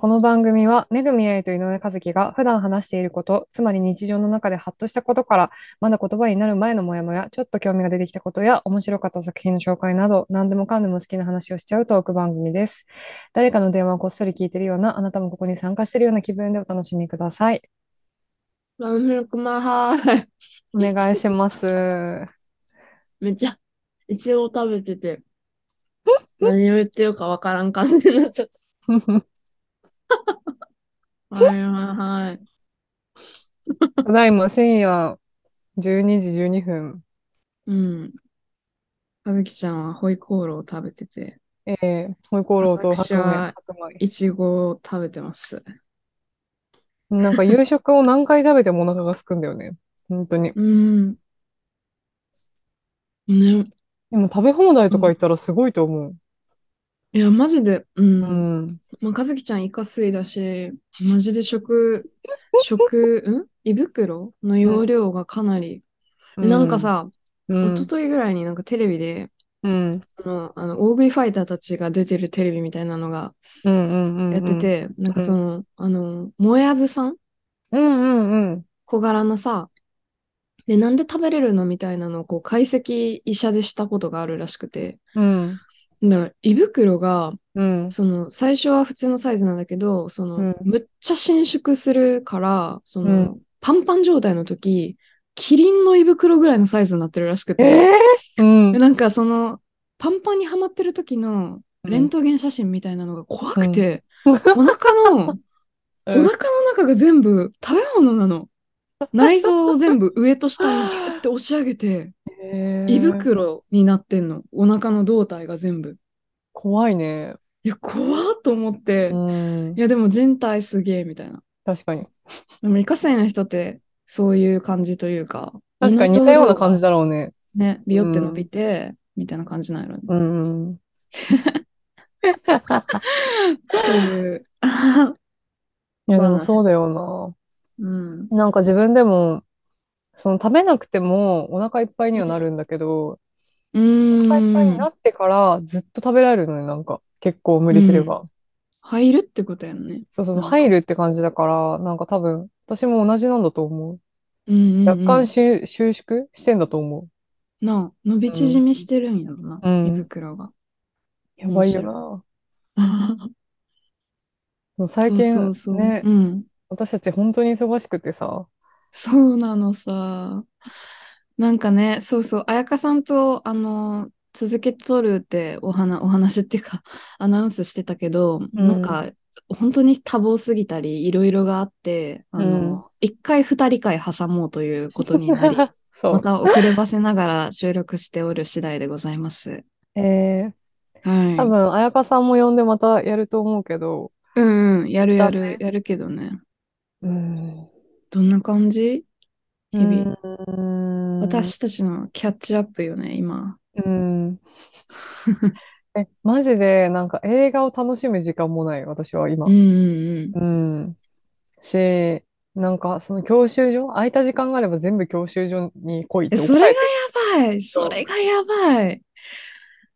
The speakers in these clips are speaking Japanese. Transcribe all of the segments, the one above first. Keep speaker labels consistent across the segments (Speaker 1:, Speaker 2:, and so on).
Speaker 1: この番組は、めぐみあいと井上和樹が普段話していること、つまり日常の中でハッとしたことから、まだ言葉になる前のモヤモヤ、ちょっと興味が出てきたことや、面白かった作品の紹介など、何でもかんでも好きな話をしちゃうトーク番組です。誰かの電話をこっそり聞いてるような、あなたもここに参加しているような気分でお楽しみください。
Speaker 2: ラムネクマハーイ。
Speaker 1: お願いします。
Speaker 2: めっちゃ、いちご食べてて、何を言ってるかわからん感じになっちゃった。はいはいはい。
Speaker 1: ただいま深夜12時12分。
Speaker 2: うん。はずきちゃんはホイコーローを食べてて、
Speaker 1: えー、ホイコーローと
Speaker 2: 私は。いちごを食べてます。
Speaker 1: なんか夕食を何回食べてもお腹が空くんだよね。本当に。
Speaker 2: うん。ね。
Speaker 1: でも食べ放題とか行ったらすごいと思う。
Speaker 2: いや、マジで、う。
Speaker 1: うん。ん。
Speaker 2: まあ、かずきちゃんイカ水だし、マジで食、食、ん？胃袋？の容量がかなり、なんかさ、
Speaker 1: うん、
Speaker 2: 一昨日ぐらいになんかテレビで、
Speaker 1: うん、
Speaker 2: あの、あの大食いファイターたちが出てるテレビみたいなのが
Speaker 1: うん、うん、うん。
Speaker 2: やってて、なんかその、あの、もやずさん？
Speaker 1: うん、うん、うん。
Speaker 2: 小柄なさ、で、なんで食べれるの？みたいなのをこう解析医者でしたことがあるらしくて、
Speaker 1: うん、
Speaker 2: だから胃袋が、
Speaker 1: うん、
Speaker 2: その、最初は普通のサイズなんだけど、その、
Speaker 1: うん。
Speaker 2: むっちゃ伸縮するから、その、
Speaker 1: うん。
Speaker 2: パンパン状態の時、キリンの胃袋ぐらいのサイズになってるらしくて、
Speaker 1: えー、
Speaker 2: なんかその、パンパンにはまってる時のレントゲン写真みたいなのが怖くて、お腹の、お腹の中が全部食べ物なの。内臓を全部上と下にギュッて押し上げて、
Speaker 1: えー
Speaker 2: 胃袋になってんの？お腹の胴体が全部。
Speaker 1: 怖いね。
Speaker 2: いや、怖っと思って。
Speaker 1: うん
Speaker 2: い、や、でも人体すげえみたいな。
Speaker 1: 確かに。
Speaker 2: でも、イカ水の人ってそういう感じというか、
Speaker 1: 確かに似たような感じだろうね。
Speaker 2: ね、ビヨって伸びて、みたいな感じなんやろね。
Speaker 1: うん、う
Speaker 2: いう。
Speaker 1: いや、でもそうだよ
Speaker 2: うん。
Speaker 1: な。なんか自分でも、その食べなくてもお腹いっぱいにはなるんだけど、
Speaker 2: う
Speaker 1: お腹いっぱいに
Speaker 2: ー。
Speaker 1: なんってからずっと食べられるのね、なんか。結構無理すれば。
Speaker 2: 入るってことやんね。
Speaker 1: そうそうそう、入るって感じだから、なんか多分、私も同じなんだと思う。
Speaker 2: うんうんうん
Speaker 1: 若干収収縮してんだと思
Speaker 2: なあ、伸び縮みしてるんやろな、
Speaker 1: うん
Speaker 2: 胃袋が。
Speaker 1: う。やばいよな。でも最近
Speaker 2: そうそうそう
Speaker 1: ね、
Speaker 2: うん。
Speaker 1: 私たち本当に忙しくてさ、
Speaker 2: そうなのさ。なんかね、そうそう、彩香さんと、あの、続けて撮るってお話、お話っていうか、アナウンスしてたけど、
Speaker 1: うん
Speaker 2: なんか、本当に多忙すぎたり、いろいろがあって、あの、一回二人会挟もうということになり、
Speaker 1: そう。
Speaker 2: また遅ればせながら 収録しておる次第でございます。
Speaker 1: えー、
Speaker 2: はい。
Speaker 1: 多分、彩香さんも呼んでまたやると思うけど、
Speaker 2: うんうん、やるや
Speaker 1: だね
Speaker 2: る、やるけどね。
Speaker 1: うん。
Speaker 2: どんな感じ？日々。
Speaker 1: 々
Speaker 2: 私たちのキャッチアップよね、今。
Speaker 1: うん。え、マジで、なんか映画を楽しむ時間もない、私は今
Speaker 2: うん。うん
Speaker 1: うん。し、なんかその教習所、空いた時間があれば全部教習所に来いって
Speaker 2: え、それがやばい。それがやばい。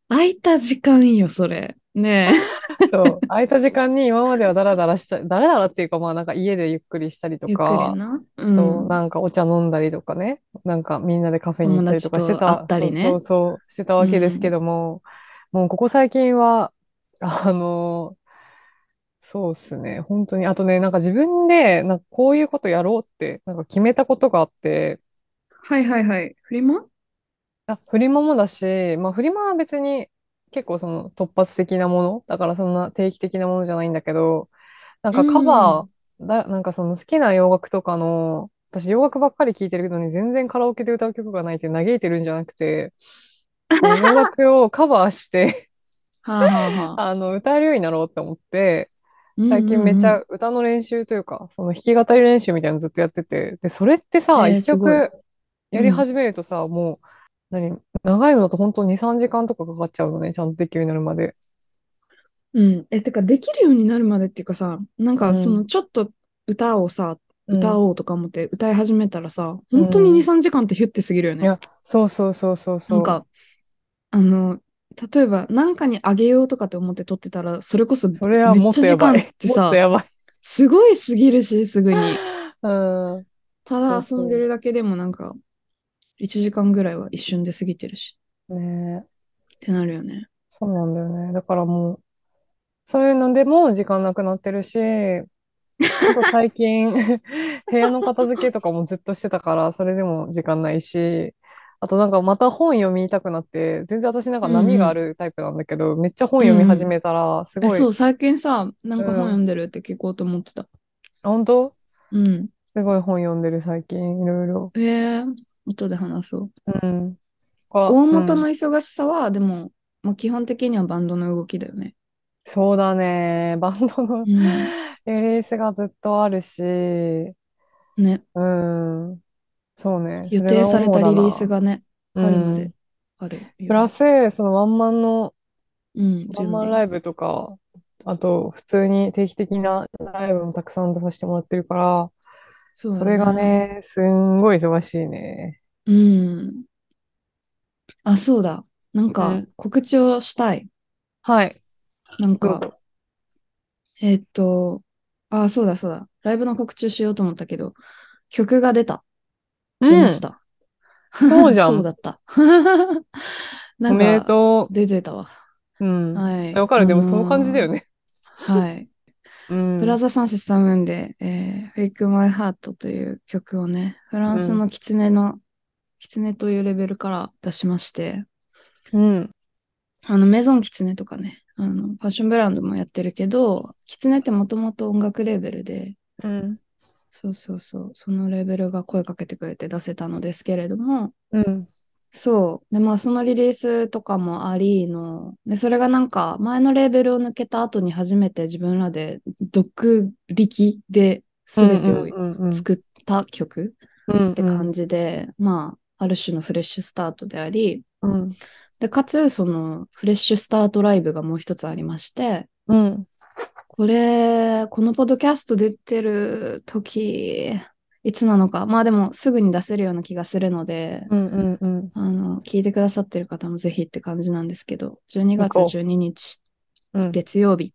Speaker 2: 空いた時間よ、それ。ね
Speaker 1: れて そう、空いた時間に今まではダラダラした、ダラダラっていうかまあなんか家でゆっくりしたりとか、
Speaker 2: な。
Speaker 1: そう、
Speaker 2: ん。
Speaker 1: なんかお茶飲んだりとかね、なんかみんなでカフェに行ったりとかしてた、
Speaker 2: ったりね。
Speaker 1: そうそうそう、してたわけですけども、もうここ最近は、あの、そうっすね、本当に、あとね、なんか自分で、なんかこういうことやろうって、なんか決めたことがあって、
Speaker 2: はいはいはい。フリマ？
Speaker 1: あ、フリマもだし、まあフリマは別に結構その突発的なもの、だからそんな定期的なものじゃないんだけど、なんかカバー、だ、なんかその好きな洋楽とかの、私洋楽ばっかり聴いてるのに全然カラオケで歌う曲がないって嘆いてるんじゃなくて、その洋楽をカバーして、
Speaker 2: はあ
Speaker 1: の、歌えるようになろうって思って、最近めっちゃ歌の練習というか、その弾き語り練習みたいなのずっとやってて、で、それってさ、一曲やり始めるとさ、もう、何、長いのだと本当2、3時間とかかかっちゃうのね、ちゃんとできるようになるまで。
Speaker 2: うん。え、てか、できるようになるまでっていうかさ、なんか、
Speaker 1: うん
Speaker 2: その、ちょっと歌をさ、
Speaker 1: うん
Speaker 2: 歌おうとか思って歌い始めたらさ、本当に
Speaker 1: うん
Speaker 2: 2、3時間ってヒュッて過ぎるよね。
Speaker 1: いや、そうそうそうそうそう。
Speaker 2: なんか、あの、例えば何かにあげようとかって思って撮ってたら、それこそ
Speaker 1: それはもっとやばい
Speaker 2: めっちゃ時間っ。てさ
Speaker 1: もっと、やばい。
Speaker 2: すごい過ぎるし、すぐに。
Speaker 1: うん。
Speaker 2: ただ
Speaker 1: そうそう
Speaker 2: 遊んでるだけでもなんか、1時間ぐらいは一瞬で過ぎてるし。
Speaker 1: ね
Speaker 2: ってなるよね。
Speaker 1: そうなんだよね。だからもう、そういうのでも時間なくなってるし、あと最近、部屋の片付けとかもずっとしてたから、それでも時間ないし、あとなんかまた本読みたくなって、全然私なんか波があるタイプなんだけど、めっちゃ本読み始めたら、す
Speaker 2: え、
Speaker 1: ごい、
Speaker 2: そう、最近さ、なんか
Speaker 1: うん
Speaker 2: 本読んでるって聞こうと思ってた。
Speaker 1: あ本当？
Speaker 2: うん。
Speaker 1: すごい本読んでる最近、いろいろ。
Speaker 2: えー、後で話そう。
Speaker 1: うん。
Speaker 2: 大
Speaker 1: 大
Speaker 2: 元の忙しさは、でも、まあ、基本的にはバンドの動きだよね。
Speaker 1: そうだね。バンドの
Speaker 2: うん。
Speaker 1: リリースがずっとあるし、
Speaker 2: ね。
Speaker 1: うん。そうね。
Speaker 2: 予定されたリリース
Speaker 1: が
Speaker 2: がね、
Speaker 1: うん
Speaker 2: 春まである。
Speaker 1: プラス、そのワンマンの、
Speaker 2: うん、
Speaker 1: ワン。マンライブとか、あと、普通に定期的なライブもたくさん出させてもらってるから、
Speaker 2: そうだ
Speaker 1: それが。ね、すんごい忙しいね。
Speaker 2: うん。あ、そうだ。なん
Speaker 1: う
Speaker 2: か
Speaker 1: ん、
Speaker 2: 告知をしたい。
Speaker 1: はい。
Speaker 2: なんか。えーっと、あ、そうだそうだ。ライブの告知をしようと思ったけど、曲が出た。出ました。
Speaker 1: そうじゃん
Speaker 2: そうだった。な
Speaker 1: お
Speaker 2: ん
Speaker 1: めで
Speaker 2: か、
Speaker 1: と
Speaker 2: 出てたわ。
Speaker 1: う。うん。
Speaker 2: はい。
Speaker 1: わかる。でもその感じだよね。
Speaker 2: はい。
Speaker 1: うん。
Speaker 2: ブラザーサンシスタムーンで、えー、Fake My Heart という曲をね、フランスのキツネの、キツネというレベルから出しまして、
Speaker 1: うん。
Speaker 2: あの、メゾンキツネとかね、あの、ファッションブランドもやってるけど、キツネってもともと音楽レーベルで、
Speaker 1: うん。
Speaker 2: そうそうそう、そのレーベルが声かけてくれて出せたのですけれども、
Speaker 1: うん。
Speaker 2: そう。で、まあ、そのリリースとかもありの、で、それがなんか、前のレーベルを抜けた後に初めて自分らで独力で全てを作った曲
Speaker 1: うん。
Speaker 2: って感じで、まあ、ある種のフレッシュスタートであり、
Speaker 1: うん。
Speaker 2: で、かつ、その、フレッシュスタートライブがもう一つありまして、
Speaker 1: うん。
Speaker 2: これ、このポッドキャスト出てる時、いつなのか、まあでもすぐに出せるような気がするので、
Speaker 1: うん。うん。うん。
Speaker 2: あの、聞いてくださってる方もぜひって感じなんですけど、12月
Speaker 1: 行こう
Speaker 2: 12日、
Speaker 1: うん。
Speaker 2: 月曜日。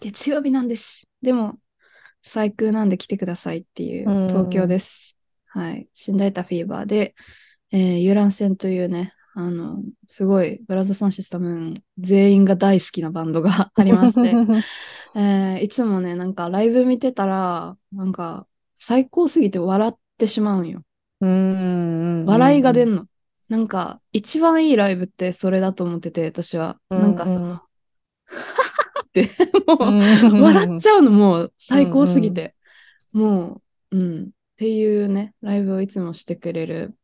Speaker 2: 月曜日なんです。でも、最空なんで来てくださいっていう
Speaker 1: うん
Speaker 2: 東京です。はい。シンダイタフィーバーで、えー遊覧船というね、あの、すごい、ブラザーサンシスタムーン全員が大好きなバンドがありまして、えーいつもね、なんかライブ見てたら、なんか最高すぎて笑ってしまうんよ。
Speaker 1: うん。
Speaker 2: 笑いが出んの。なんか、一番いいライブってそれだと思ってて、私は。
Speaker 1: うん
Speaker 2: なんかその、って、もう、
Speaker 1: うん
Speaker 2: 笑っちゃうのもう最高すぎて。もう、うん。っていうね、ライブをいつもしてくれる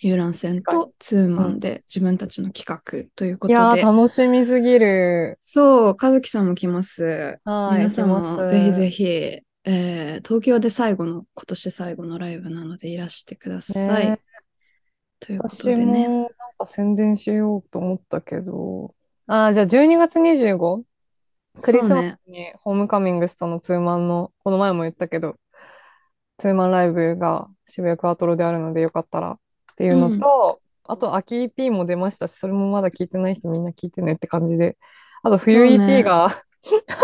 Speaker 2: 遊覧船
Speaker 1: 確
Speaker 2: とツーマンで自分たちの企画というこ
Speaker 1: いやー、
Speaker 2: とで。
Speaker 1: 楽しみすぎる。
Speaker 2: そう、和樹さんも来ます。
Speaker 1: はい。
Speaker 2: 皆さんもぜひぜひ、えー東京で最後の、今年最後のライブなのでいらしてください。
Speaker 1: ね
Speaker 2: ということ
Speaker 1: 私
Speaker 2: でね。
Speaker 1: もなんか宣伝しようと思ったけど。ああ、じゃあ12月 25? クリスマスにホームカミングスとのツーマンの、この前も言ったけど、ツーマンライブが渋谷クワトロであるのでよかったらっていうのと、あと秋 EP も出ましたし、それもまだ聞いてない人みんな聞いてねって感じで、あと冬 EP が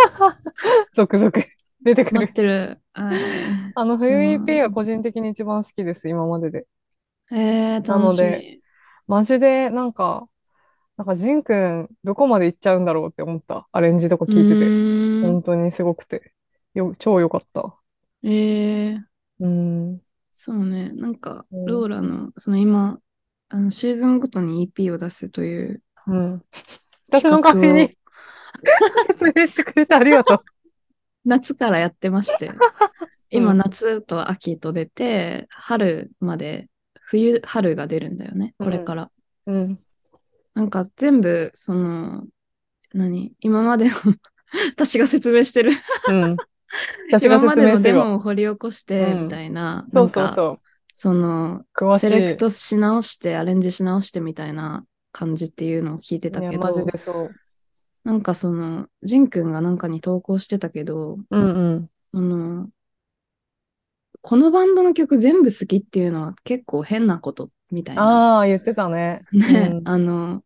Speaker 1: 続々出てくる。
Speaker 2: 待ってる。はい
Speaker 1: あの冬 EP が個人的に一番好きです、今までで。
Speaker 2: えー、
Speaker 1: なのでマジでなんか、なんかジンくんどこまで行っちゃうんだろうって思った。アレンジとか
Speaker 2: み。
Speaker 1: 聞いてて。本当にすごくて。よ、超良かった。
Speaker 2: えー、
Speaker 1: うん。
Speaker 2: そうね。なんか、
Speaker 1: うん
Speaker 2: ローラの、その今、あのシーズンごとに EP を出すという
Speaker 1: うん。私の代わり
Speaker 2: 企
Speaker 1: に 説明してくれてありがとう。
Speaker 2: 夏からやってまして、今
Speaker 1: うん
Speaker 2: 夏と秋と出て、春まで、冬、春が出るんだよね、これから。
Speaker 1: うん。
Speaker 2: なんか全部、その、何？今までの 私が説明してる。
Speaker 1: うん。私が
Speaker 2: 今までの
Speaker 1: 説明するわ。
Speaker 2: デモを掘り起こして、
Speaker 1: うん
Speaker 2: みたいな、
Speaker 1: うんそうそう。
Speaker 2: その、
Speaker 1: 詳しい。
Speaker 2: セレクトし直して、アレンジし直してみたいな感じっていうのを聞いてた
Speaker 1: いや、
Speaker 2: け
Speaker 1: マジ
Speaker 2: ど、
Speaker 1: でそう。
Speaker 2: なんかその、ジンくんがなんかに投稿してたけど、
Speaker 1: うんうん。
Speaker 2: その、このバンドの曲全部好きっていうのは結構変なことみたいな。
Speaker 1: ああ、言ってたね。
Speaker 2: ね、
Speaker 1: うん
Speaker 2: あの、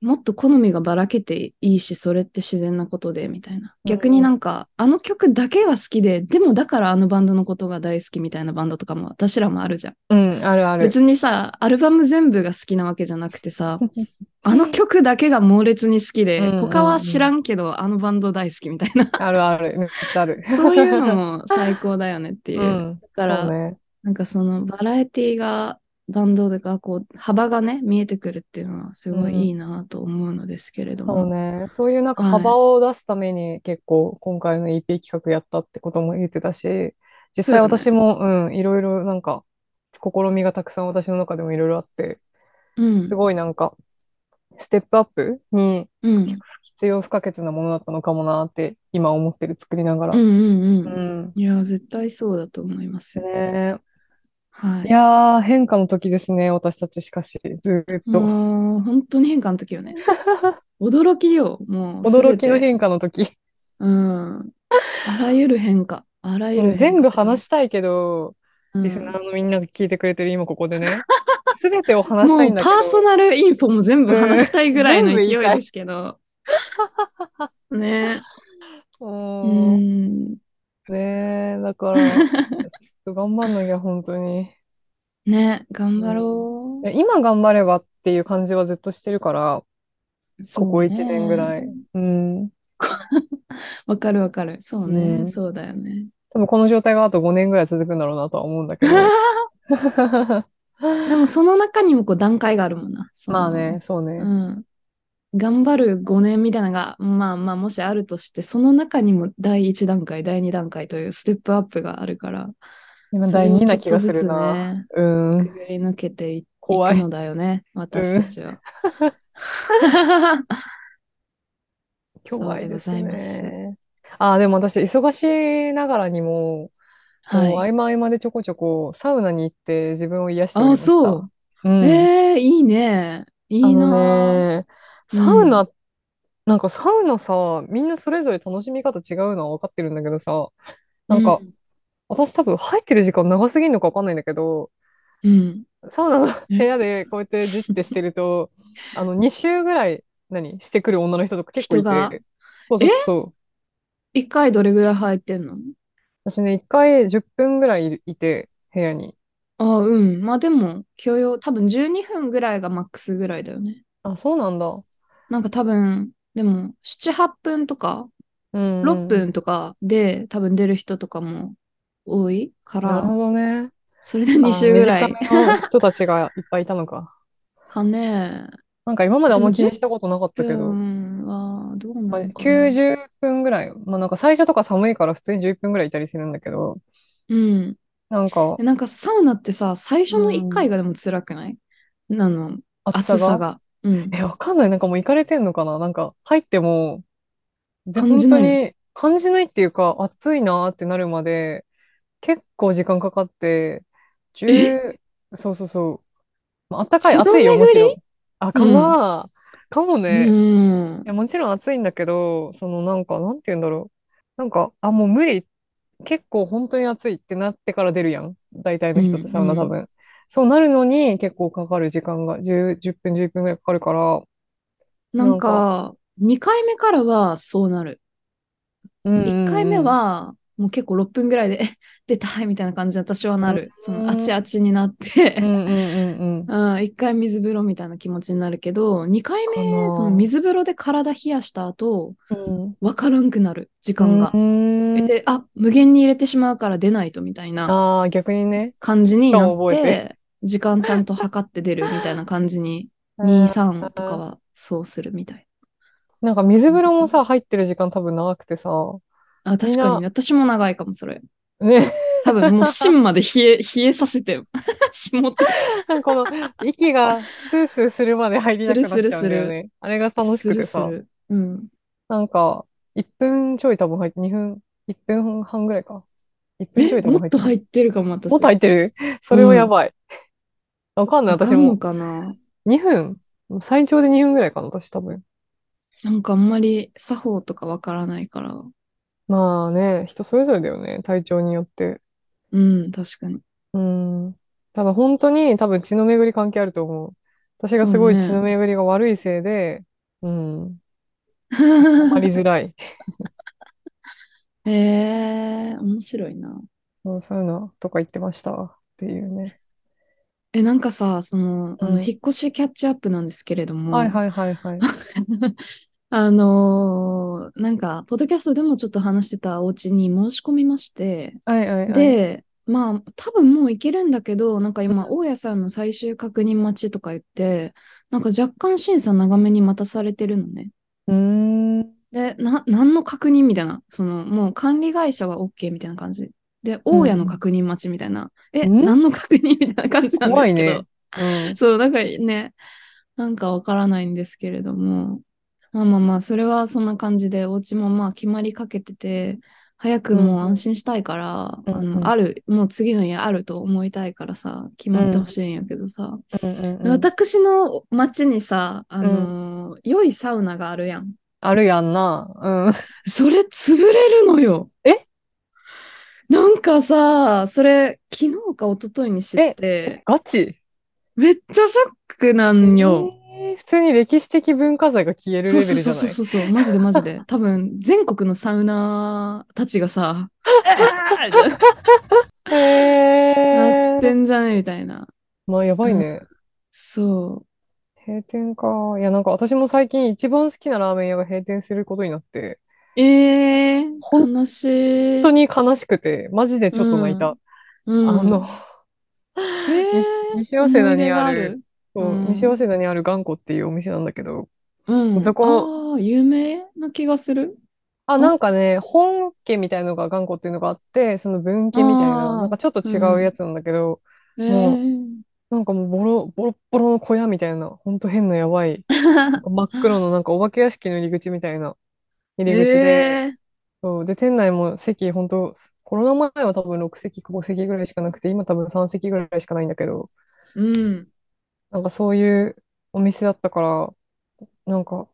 Speaker 2: もっと好みがばらけていいし、それって自然なことで、みたいな。逆になんか、あの曲だけは好きで、でもだからあのバンドのことが大好きみたいなバンドとかも私らもあるじゃん。
Speaker 1: うん、あるある。
Speaker 2: 別にさ、アルバム全部が好きなわけじゃなくてさ、あの曲だけが猛烈に好きで、
Speaker 1: うんうんうん
Speaker 2: 他は知らんけど、あのバンド大好きみたいな。
Speaker 1: あるある。めっちゃある。
Speaker 2: そういうのも最高だよねっていう。
Speaker 1: うん。
Speaker 2: だから
Speaker 1: ね。
Speaker 2: なんかそのバラエティがバンドがこう幅がね見えてくるっていうのはすごいいいなと思うのですけれども。
Speaker 1: そうね。そういうなんか
Speaker 2: はい
Speaker 1: 幅を出すために結構今回の EP 企画やったってことも言ってたし、実際私も、うん、いろいろなんか試みがたくさん私の中でもいろいろあって、
Speaker 2: うん
Speaker 1: すごいなんかステップアップに
Speaker 2: うん
Speaker 1: 必要不可欠なものだったのかもなって今思ってる作りながら。
Speaker 2: うんうんうん
Speaker 1: うん。
Speaker 2: いや絶対そうだと思います。
Speaker 1: ね
Speaker 2: はい
Speaker 1: い。やー、変化の時ですね、私たちしかし、ずーっと。
Speaker 2: もう本当に変化の時よね。驚きよ、もう
Speaker 1: 驚きの。変化の時。
Speaker 2: うん。あらゆる変化。あらゆる。
Speaker 1: 全部話したいけど、
Speaker 2: うん
Speaker 1: リスナーのみんなが聞いてくれてる今ここでね、すべてを話したいんだけど。
Speaker 2: もうパーソナルインフォも全部話したいぐらいの
Speaker 1: うん
Speaker 2: 勢いですけど。ね。
Speaker 1: う
Speaker 2: うんん。
Speaker 1: ねえ、だから、ちょっと頑張んなきゃ、本当に。
Speaker 2: ね、頑張ろ
Speaker 1: いや今頑張ればっていう感じはずっとしてるから、
Speaker 2: う。
Speaker 1: ここ1
Speaker 2: そうね
Speaker 1: 年ぐらい。うん。
Speaker 2: わかるわかる。そうね。
Speaker 1: うん
Speaker 2: そうだよね。
Speaker 1: 多分この状態があと5年ぐらい続くんだろうなとは思うんだけど。
Speaker 2: でもその中にもこう段階があるもんな。
Speaker 1: まあね、そうね。
Speaker 2: うん。頑張る5年みたいなのが、まあまあ、もしあるとして、その中にも第1段階、第2段階というステップアップがあるから、
Speaker 1: 今第2
Speaker 2: それをちょっ
Speaker 1: な気がするな。
Speaker 2: ね、
Speaker 1: うん。
Speaker 2: くぐり抜けてい
Speaker 1: 怖い
Speaker 2: のだよね、私たちは。
Speaker 1: 今日は
Speaker 2: そうでございます
Speaker 1: ね。ああ、でも私、忙しいながらにも、こう合
Speaker 2: はい。
Speaker 1: 間合間でちょこちょこサウナに行って自分を癒しており
Speaker 2: あ、
Speaker 1: ました。
Speaker 2: そう。
Speaker 1: うん。
Speaker 2: えー、いいね。いい
Speaker 1: あの
Speaker 2: なぁ。
Speaker 1: ね、サウナ、なんかサウナさ、みんなそれぞれ楽しみ方違うのは分かってるんだけどさ、なんか、私多分入ってる時間長すぎるのか分かんないんだけど、
Speaker 2: うん、
Speaker 1: サウナの部屋でこうやってじってしてると、あの、2周ぐらい、何してくる女の人とか結構い
Speaker 2: 人が？
Speaker 1: て。そうそうそう。
Speaker 2: 一回どれぐらい入ってんの？
Speaker 1: 私ね、1回10分ぐらいいて、部屋に。
Speaker 2: あ、うん。まあでも、許容、多分12分ぐらいがマックスぐらいだよね。
Speaker 1: あ、そうなんだ。
Speaker 2: なんか多分、でも、7、8分とか、
Speaker 1: うん、
Speaker 2: 6分とかで多分出る人とかも多い？から、
Speaker 1: なるほどね。
Speaker 2: それで2週ぐらい
Speaker 1: 人たちがいっぱいいたのか。
Speaker 2: かね。
Speaker 1: なんか今まであんま気にしたことなかったけど、
Speaker 2: どうなかな。
Speaker 1: 90分ぐらい。まあなんか最初とか寒いから普通に11分ぐらいいたりするんだけど、
Speaker 2: うん。
Speaker 1: なんか
Speaker 2: なんかサウナってさ、最初の1回がでも辛くない、あの、
Speaker 1: 暑さが？
Speaker 2: うん。
Speaker 1: え、わかんない。なんかもう行かれてんのかな？なんか入っても、ぜ
Speaker 2: 感じない
Speaker 1: 感じないっていうか、暑いなーってなるまで、結構時間かかって、10、そうそうそう。まあ、あったかい、暑いよ、もちろん
Speaker 2: 巡。
Speaker 1: あ、かな、かもね。
Speaker 2: うん
Speaker 1: い。や、もちろん暑いんだけど、そのなんか、なんて言うんだろう。なんか、あ、もう無理。結構本当に暑いってなってから出るやん。大体の人ってサウナ多分。そうなるのに結構かかる時間が10、10分、11分ぐらいかかるから。
Speaker 2: なんか、2回目からはそうなる。
Speaker 1: うんうんうん
Speaker 2: 1回目は、もう結構6分ぐらいで、え 出たいみたいな感じで私はなる。その、あちあちになって
Speaker 1: うん、うんうんうん。
Speaker 2: うん、一回水風呂みたいな気持ちになるけど、2回目、その水風呂で体冷やした後、
Speaker 1: うん
Speaker 2: わからんくなる、時間が
Speaker 1: う。ん
Speaker 2: で、あ、無限に入れてしまうから出ないとみたいな
Speaker 1: 逆にね。
Speaker 2: 感じになって、時間ちゃんと測って出るみたいな感じに、2、3とかはそうするみたい。
Speaker 1: なんか水風呂もさ、入ってる時間多分長くてさ。
Speaker 2: あ、確かに、私も長いかも、それ。
Speaker 1: ね。
Speaker 2: 多分もう芯まで冷え、冷えさせて、しもって。
Speaker 1: なんかこの息がスースーするまで入りなくなっちゃうんだよ
Speaker 2: するする
Speaker 1: ね。あれが楽し
Speaker 2: す
Speaker 1: くてさ。
Speaker 2: るする。うん。
Speaker 1: なんか、1分ちょい多分入って、2分、1分半ぐらいか。1分ちょ
Speaker 2: え、
Speaker 1: い多分入ってる。
Speaker 2: もっと入ってるかも、私。
Speaker 1: もっと入ってる？それはやばい。わかんない、私も。
Speaker 2: かな
Speaker 1: ？2分？最長で2分ぐらいかな、私多分。
Speaker 2: なんかあんまり作法とかわからないから。
Speaker 1: まあね、人それぞれだよね、体調によって。
Speaker 2: うん、確かに。
Speaker 1: うん。ただ本当に多分血の巡り関係あると思う。私がすごい血の巡りが悪いせいで、うん。ありづらい。
Speaker 2: へえ、面白いな。
Speaker 1: そう、サウナとか行ってましたっていうね。
Speaker 2: え、なんかさ、その、あの、
Speaker 1: うん
Speaker 2: 引っ越しキャッチアップなんですけれども、
Speaker 1: はいはいはいはい。
Speaker 2: あのーなんか、ポッドキャストでもちょっと話してたお家に申し込みまして、
Speaker 1: はいはいはい。
Speaker 2: で、まあ、多分もう行けるんだけど、なんか今、大家さんの最終確認待ちとか言って、なんか若干審査長めに待たされてるのね。
Speaker 1: うーん。
Speaker 2: で、な、何の確認みたいな、その、もう管理会社は OK みたいな感じ。で、大家の確認待ちみたいな。え、
Speaker 1: ん
Speaker 2: 何の確認みたいな感じなんですけど。
Speaker 1: 怖いねうん。
Speaker 2: そう、なんかね、なんかわからないんですけれども、まあまあまあ、それはそんな感じで、お家もまあ決まりかけてて、早くもう安心したいから、あ
Speaker 1: うんうん
Speaker 2: の、ある、もう次の家あると思いたいからさ、決まってほしいんやけどさ、
Speaker 1: うんうんうん
Speaker 2: 私の町にさ、あのー良いサウナがあるやん。
Speaker 1: あるやんな。うん。
Speaker 2: それ潰れるのよ。
Speaker 1: え？
Speaker 2: なんかさ、それ、昨日か一昨日に知って、
Speaker 1: ガチ？
Speaker 2: めっちゃショックなんよ。
Speaker 1: えー普通に歴史的文化財が消えるレベルじゃない？
Speaker 2: そうそうそうそうそう、マジでマジで。多分、全国のサウナーたちがさ、あーなってんじゃねみたいな。
Speaker 1: まあ、やばいね。
Speaker 2: そ
Speaker 1: 閉店か。いや、なんか私も最近一番好きなラーメン屋が閉店することになって、
Speaker 2: う。えー、悲しい。
Speaker 1: 本当に悲しくて、マジでちょっと泣いた。
Speaker 2: うん、
Speaker 1: あの、
Speaker 2: えー
Speaker 1: 西西早稲田にある、そう
Speaker 2: うん
Speaker 1: 西早稲田にある頑固っていうお店なんだけど、
Speaker 2: うん。
Speaker 1: そこ
Speaker 2: ああ、有名な気がする。
Speaker 1: あ、
Speaker 2: ん
Speaker 1: なんかね、本家みたいのが頑固っていうのがあって、その分家みたい
Speaker 2: あ
Speaker 1: な、
Speaker 2: ー
Speaker 1: なんかちょっと違うやつなんだけど、
Speaker 2: え
Speaker 1: もう
Speaker 2: ー、
Speaker 1: なんかもうボロ、ボロッボロの小屋みたいな、ほんと変なやばい、真っ黒のなんかお化け屋敷の入り口みたいな入り口で、
Speaker 2: え
Speaker 1: そう。で、店内も席、本当コロナ前は多分6席、5席ぐらいしかなくて、今多分3席ぐらいしかないんだけど、
Speaker 2: ーうん。
Speaker 1: なんかそういうお店だったから、なんか、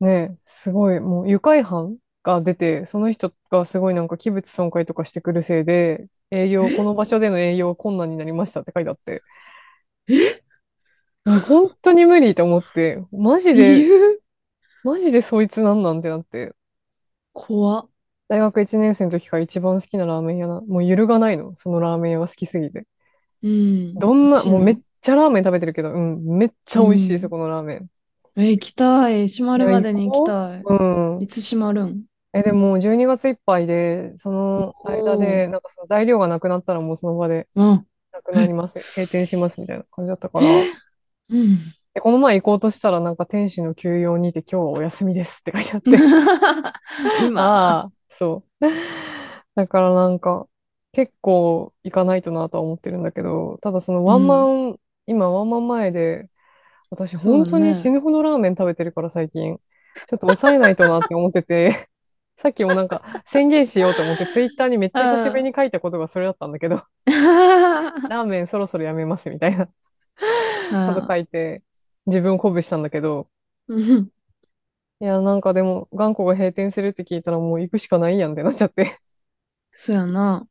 Speaker 1: ねえ、すごい、もう愉快犯が出て、その人がすごいなんか器物損壊とかしてくるせいで、営業、この場所での営業困難になりましたって書いてあって、もう本当に無理と思って、マジ
Speaker 2: 理
Speaker 1: で、
Speaker 2: 由？
Speaker 1: マジでそいつなんなんってなって、
Speaker 2: 怖っ。
Speaker 1: 大学1年生の時から一番好きなラーメン屋な、もう揺るがないの、そのラーメン屋が好きすぎて。
Speaker 2: うん。
Speaker 1: どんなもうめっちゃラーメン食べてるけど、うん、めっちゃ美味しい、
Speaker 2: うん
Speaker 1: そこのラーメン。
Speaker 2: え、行きたい。閉まるまでに行きたい。
Speaker 1: うん
Speaker 2: い。つ閉まるん？
Speaker 1: え、でも12月いっぱいで、その間で、なんかその材料がなくなったらもうその場で
Speaker 2: うん。
Speaker 1: なくなります、閉店しますみたいな感じだったから、
Speaker 2: うん。
Speaker 1: でこの前行こうとしたらなんか店主の休養にて今日はお休みですって書いてあって、
Speaker 2: 今？
Speaker 1: ああ、そう。だからなんか結構行かないとなとは思ってるんだけど、ただそのワンマン、今ワンマン前で、私本当に死ぬほどラーメン食べてるから最近、ちょっと抑えないとなって思ってて、さっきもなんか宣言しようと思ってツイッターにめっちゃ久しぶりに書いたことがそれだったんだけど、ラーメンそろそろやめますみたいな。こと書いて、自分を鼓舞したんだけど、
Speaker 2: うん。
Speaker 1: いや、なんかでも、頑固が閉店するって聞いたらもう行くしかないやんってなっちゃって、
Speaker 2: そうやな。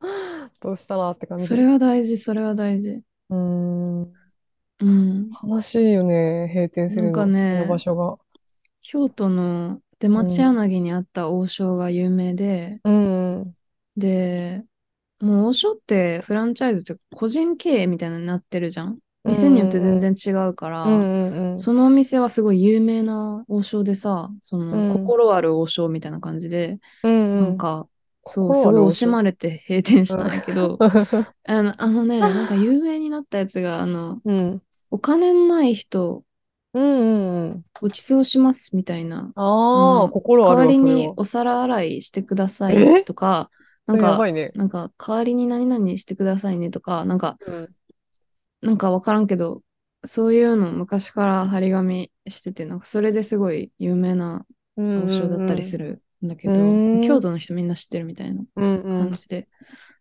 Speaker 1: どうしたらって感じ。
Speaker 2: それは大事、それは大事。
Speaker 1: うーん、
Speaker 2: うん。
Speaker 1: 悲しいよね、閉店するの、
Speaker 2: なんかね
Speaker 1: 場所が。
Speaker 2: 京都の出町柳にあった王将が有名で、
Speaker 1: うん、
Speaker 2: で、もう王将ってフランチャイズというか個人経営みたいになってるじゃん。店によって全然違うから、
Speaker 1: うんうんうん。
Speaker 2: そのお店はすごい有名な王将でさ、その、
Speaker 1: うん
Speaker 2: 心ある王将みたいな感じで、
Speaker 1: うんうん。
Speaker 2: なんか、そう、すごい惜しまれて閉店したんやけど、あの、あのね、なんか有名になったやつが、あの、
Speaker 1: うん。
Speaker 2: お金のない人、
Speaker 1: うんうんうん。
Speaker 2: ご馳走しますみたいな。
Speaker 1: ああ、
Speaker 2: うん代わ
Speaker 1: 心あるわ、それは。
Speaker 2: りにお皿洗いしてくださ
Speaker 1: え？
Speaker 2: いとか、なんか
Speaker 1: ね。
Speaker 2: なんか、代わりに何々してくださいねとか、なんか、
Speaker 1: うん
Speaker 2: なんかわからんけど、そういうの昔から張り紙してて、なんかそれですごい有名な
Speaker 1: うん
Speaker 2: 王将だったりするんだけど、
Speaker 1: うん
Speaker 2: 京都の人みんな知ってるみたいな
Speaker 1: うんうん
Speaker 2: 感じで、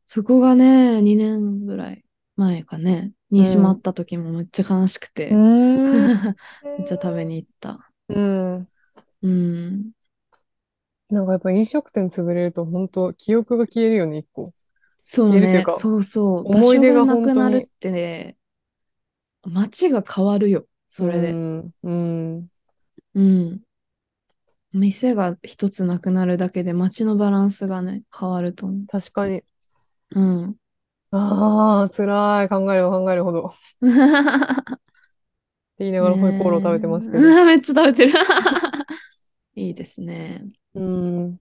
Speaker 2: そこがね、2年ぐらい前かね、に閉まった時もめっちゃ悲しくて、
Speaker 1: うーん。
Speaker 2: めっちゃ食べに行った。
Speaker 1: うん。
Speaker 2: うん。
Speaker 1: なんかやっぱ飲食店潰れると本当記憶が消えるよね、一個。
Speaker 2: そうね、そうそう。場
Speaker 1: 思い
Speaker 2: 所がな
Speaker 1: 出が本当に
Speaker 2: くなるってね、街が変わるよ、それで。
Speaker 1: うん。うん。
Speaker 2: うん。店が一つなくなるだけで街のバランスがね、変わると思う。
Speaker 1: 確かに。
Speaker 2: うん。
Speaker 1: ああ、辛い。考えれば考えるほど。って言いながらホイコーロー食べてますけど。
Speaker 2: ねえ めっちゃ食べてる。いいですね。
Speaker 1: うん。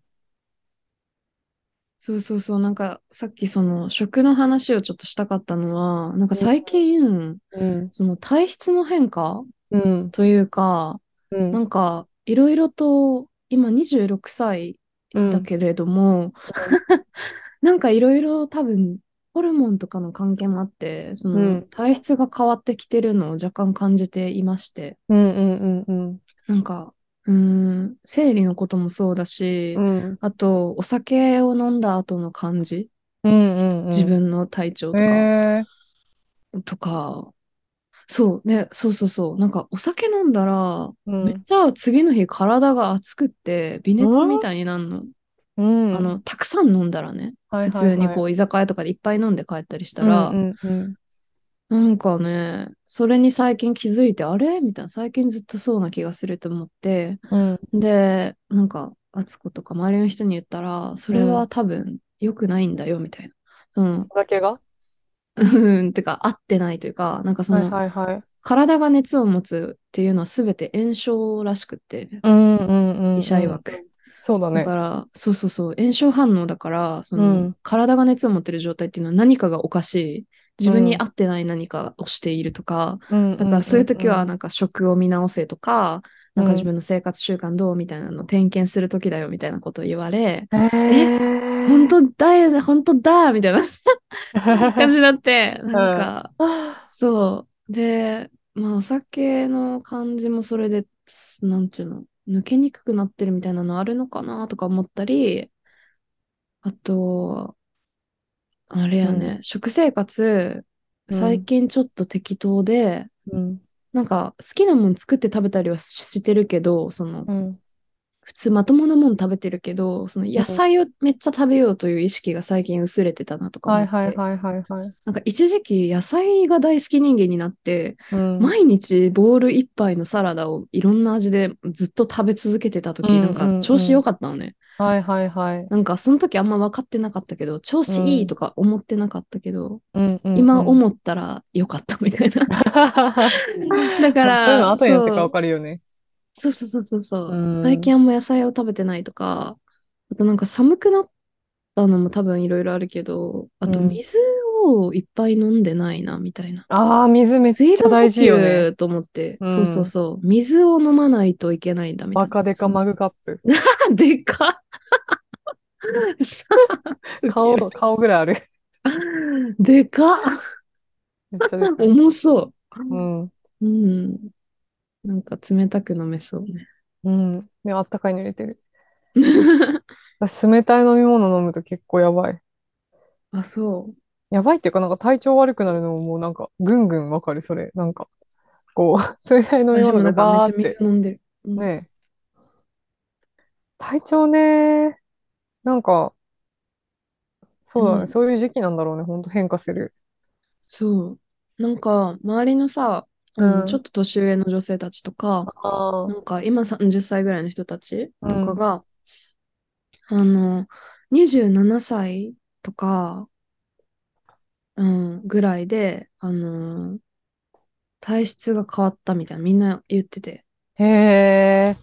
Speaker 2: そうそうそう。なんかさっきその食の話をちょっとしたかったのは、なんか最近、
Speaker 1: うん。
Speaker 2: その体質の変化
Speaker 1: うん。
Speaker 2: というか、
Speaker 1: うん。
Speaker 2: なんかいろいろと今26歳
Speaker 1: うん
Speaker 2: だけれども、なんかいろいろ多分ホルモンとかの関係もあって、その
Speaker 1: うん
Speaker 2: 体質が変わってきてるのを若干感じていまして、
Speaker 1: うんうんうん
Speaker 2: なんか、うーん、生理のこともそうだし、
Speaker 1: うん。うん。
Speaker 2: あとお酒を飲んだ後の感じ、
Speaker 1: うんうんうん。
Speaker 2: 自分の体調とか、
Speaker 1: へえ。
Speaker 2: とか、そうね、そうそうそう、なんかお酒飲んだら、
Speaker 1: うん
Speaker 2: めっちゃ次の日体が熱くって微熱みたいになるの。
Speaker 1: うん。
Speaker 2: あの、たくさん飲んだらね、
Speaker 1: はいはいはい、
Speaker 2: 普通にこう居酒屋とかでいっぱい飲んで帰ったりしたら、
Speaker 1: うんうんうん。
Speaker 2: なんかね、それに最近気づいて、あれ？みたいな、最近ずっとそうな気がすると思って、
Speaker 1: うん。
Speaker 2: で、なんか、敦子とか周りの人に言ったら、それは多分良くないんだよ、みたいな。その、
Speaker 1: お酒が？
Speaker 2: うん、てか、合ってないというか、なんかそ
Speaker 1: はい
Speaker 2: の、
Speaker 1: はいはい。
Speaker 2: 体が熱を持つっていうのは全て炎症らしくって、
Speaker 1: うんうんうん。
Speaker 2: 医者曰く。
Speaker 1: そうだね。
Speaker 2: だから、そうそうそう、炎症反応だから、その、
Speaker 1: うん。
Speaker 2: 体が熱を持ってる状態っていうのは何かがおかしい、自分に合ってない何かをしているとか、
Speaker 1: だ
Speaker 2: だからそういう時は
Speaker 1: な
Speaker 2: なんか食を見直せとか、
Speaker 1: うん。
Speaker 2: なんか自分の生活習慣どうみたいなのを点検する時だよみたいなことを言われ、
Speaker 1: え
Speaker 2: 本当だよ、本当だみたいな 感じになって、なんか、そう。で、まあお酒の感じもそれで、つなんちゅうの、抜けにくくなってるみたいなのあるのかなとか思ったり、あと、あれやね、食生活、
Speaker 1: うん。
Speaker 2: 最近ちょっと適当で、
Speaker 1: うん。
Speaker 2: なんか好きなもん作って食べたりはししてるけど、その
Speaker 1: うん
Speaker 2: 普通まともなもん食べてるけど、その野菜をめっちゃ食べようという意識が最近薄れてたなとか思って、
Speaker 1: はいはいはいはいはい。
Speaker 2: なんか一時期野菜が大好き人間になって、
Speaker 1: うん
Speaker 2: 毎日ボール一杯のサラダをいろんな味でずっと食べ続けてた時、
Speaker 1: うん
Speaker 2: なんか調子良かったのね。
Speaker 1: はいはいはい。
Speaker 2: なんかその時あんま分かってなかったけど、調子いいとか思ってなかったけど、
Speaker 1: うんうん
Speaker 2: 今
Speaker 1: うん
Speaker 2: 思ったら良かったみたいな。だか
Speaker 1: そういうの
Speaker 2: ら、
Speaker 1: 後になってから
Speaker 2: そう
Speaker 1: わかるよね。
Speaker 2: そうそうそうそうそう、
Speaker 1: うん
Speaker 2: 最近あんま野菜を食べてないとか、あとなんか寒くなったのも多分いろいろあるけど、あと
Speaker 1: うん
Speaker 2: 水をいっぱい飲んでないなみたいな。
Speaker 1: ああ、水めっちゃ大事よね。
Speaker 2: と思って、
Speaker 1: うん
Speaker 2: そうそうそう。水を飲まないといけないんだみたいな。
Speaker 1: バカデカマグカップ。
Speaker 2: でか
Speaker 1: 顔、顔ぐらいある。
Speaker 2: でか。重そ
Speaker 1: うん。
Speaker 2: う。うん。なんか冷たく飲めそうね。
Speaker 1: うん。で、あったかいの入れてる。私、冷たい飲み物飲むと結構やばい。
Speaker 2: あ、そう。
Speaker 1: やばいっていうか、なんか体調悪くなるのももうなんか、ぐんぐんわかる、それ。なんか、こう、冷たい飲み
Speaker 2: 私も
Speaker 1: 物が
Speaker 2: なんかめっちゃ。水飲んでる。うん
Speaker 1: ねえ。体調ね、なんか、そうだね、
Speaker 2: うん
Speaker 1: そういう時期なんだろうね、ほんと変化する。
Speaker 2: そう。なんか、周りのさ、
Speaker 1: うん
Speaker 2: ちょっと年上の女性たちとか、
Speaker 1: あ
Speaker 2: なんか今30歳ぐらいの人たちとかが、あの、27歳とか、うん、ぐらいで、あの、体質が変わったみたいな、みんな言ってて。
Speaker 1: へえ、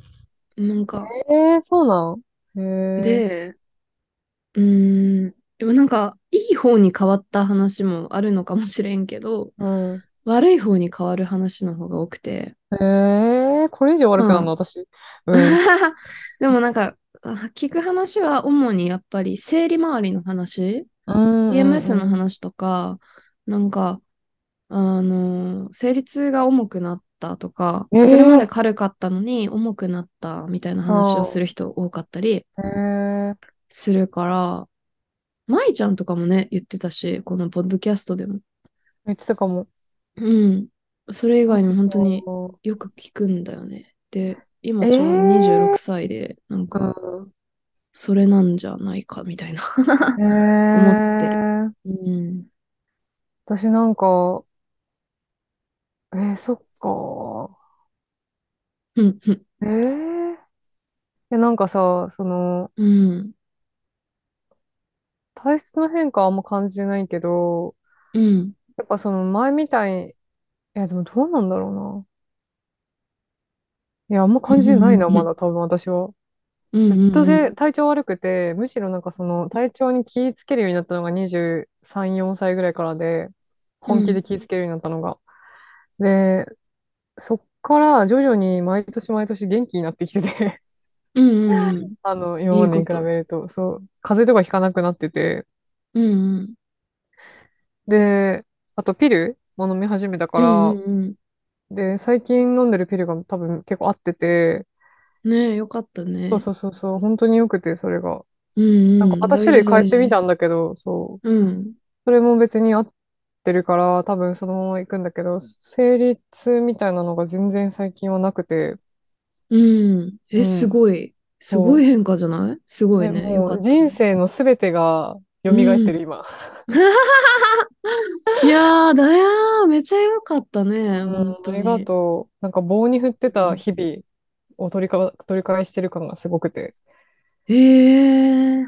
Speaker 2: なんか、
Speaker 1: えー、そうなんへえ。
Speaker 2: で、うーん、でもなんか、いい方に変わった話もあるのかもしれんけど、
Speaker 1: うん。
Speaker 2: 悪い方に変わる話の方が多くて。
Speaker 1: へえ、これ以上悪くなるの、私。うん。
Speaker 2: でもなんか、あ聞く話は主にやっぱり生理周りの話、
Speaker 1: うん
Speaker 2: PMS の話とか、なんか、あの、生理痛が重くなったとか、
Speaker 1: えー
Speaker 2: それまで軽かったのに重くなったみたいな話をする人多かったり。するから、舞ちゃんとかもね、言ってたし、このポッドキャストでも。
Speaker 1: 言ってたかも。
Speaker 2: うん。それ以外に本当に
Speaker 1: う
Speaker 2: よく聞くんだよね。で、今
Speaker 1: えー
Speaker 2: ちょうど26歳で、なんか、
Speaker 1: ん。
Speaker 2: それなんじゃないかみたいな。
Speaker 1: へ
Speaker 2: ってる
Speaker 1: ー
Speaker 2: うん。
Speaker 1: 私なんか、えー、そっか。
Speaker 2: うん。うん
Speaker 1: えー、え、なんかさ、その、
Speaker 2: うん。
Speaker 1: 体質の変化はあんま感じてないけど、
Speaker 2: うん。
Speaker 1: やっぱその前みたい、いやでもどうなんだろうな。いや、あんま感じてないな、まだ多分私は。
Speaker 2: うん。
Speaker 1: ずっと
Speaker 2: うん
Speaker 1: せ体調悪くて、むしろなんかその体調に気ぃつけるようになったのが23、4歳ぐらいからで、本気で気ぃつけるようになったのが。で、そっから徐々に毎年毎年元気になってきてて
Speaker 2: うんうんうん。
Speaker 1: あの、今までに比べると、そう、風邪とかひかなくなってて、
Speaker 2: うんうん。
Speaker 1: で、あとピルも飲み始めたか
Speaker 2: うん
Speaker 1: ら、
Speaker 2: うん
Speaker 1: で、最近飲んでるピルが多分結構合ってて、
Speaker 2: うん。ねえ、よかったね。
Speaker 1: そうそうそうそう、本当に良くて、それが。
Speaker 2: うんうん。
Speaker 1: なんかまた種類変えてみたんだけど、そう。
Speaker 2: うん。
Speaker 1: それも別に合ってるから、多分そのまま行くんだけど、生理痛みたいなのが全然最近はなくて、
Speaker 2: うん。
Speaker 1: う
Speaker 2: え、
Speaker 1: ん
Speaker 2: すごい。すごい変化じゃない？すごいね。
Speaker 1: ねもう
Speaker 2: よかった。
Speaker 1: 人生のすべてが蘇ってる、今。
Speaker 2: いやー、だやー、めちゃよかったね。
Speaker 1: うん
Speaker 2: 本当に。
Speaker 1: ありがとう。なんか棒に振ってた日々を取りか、取り返してる感がすごくて。
Speaker 2: えー。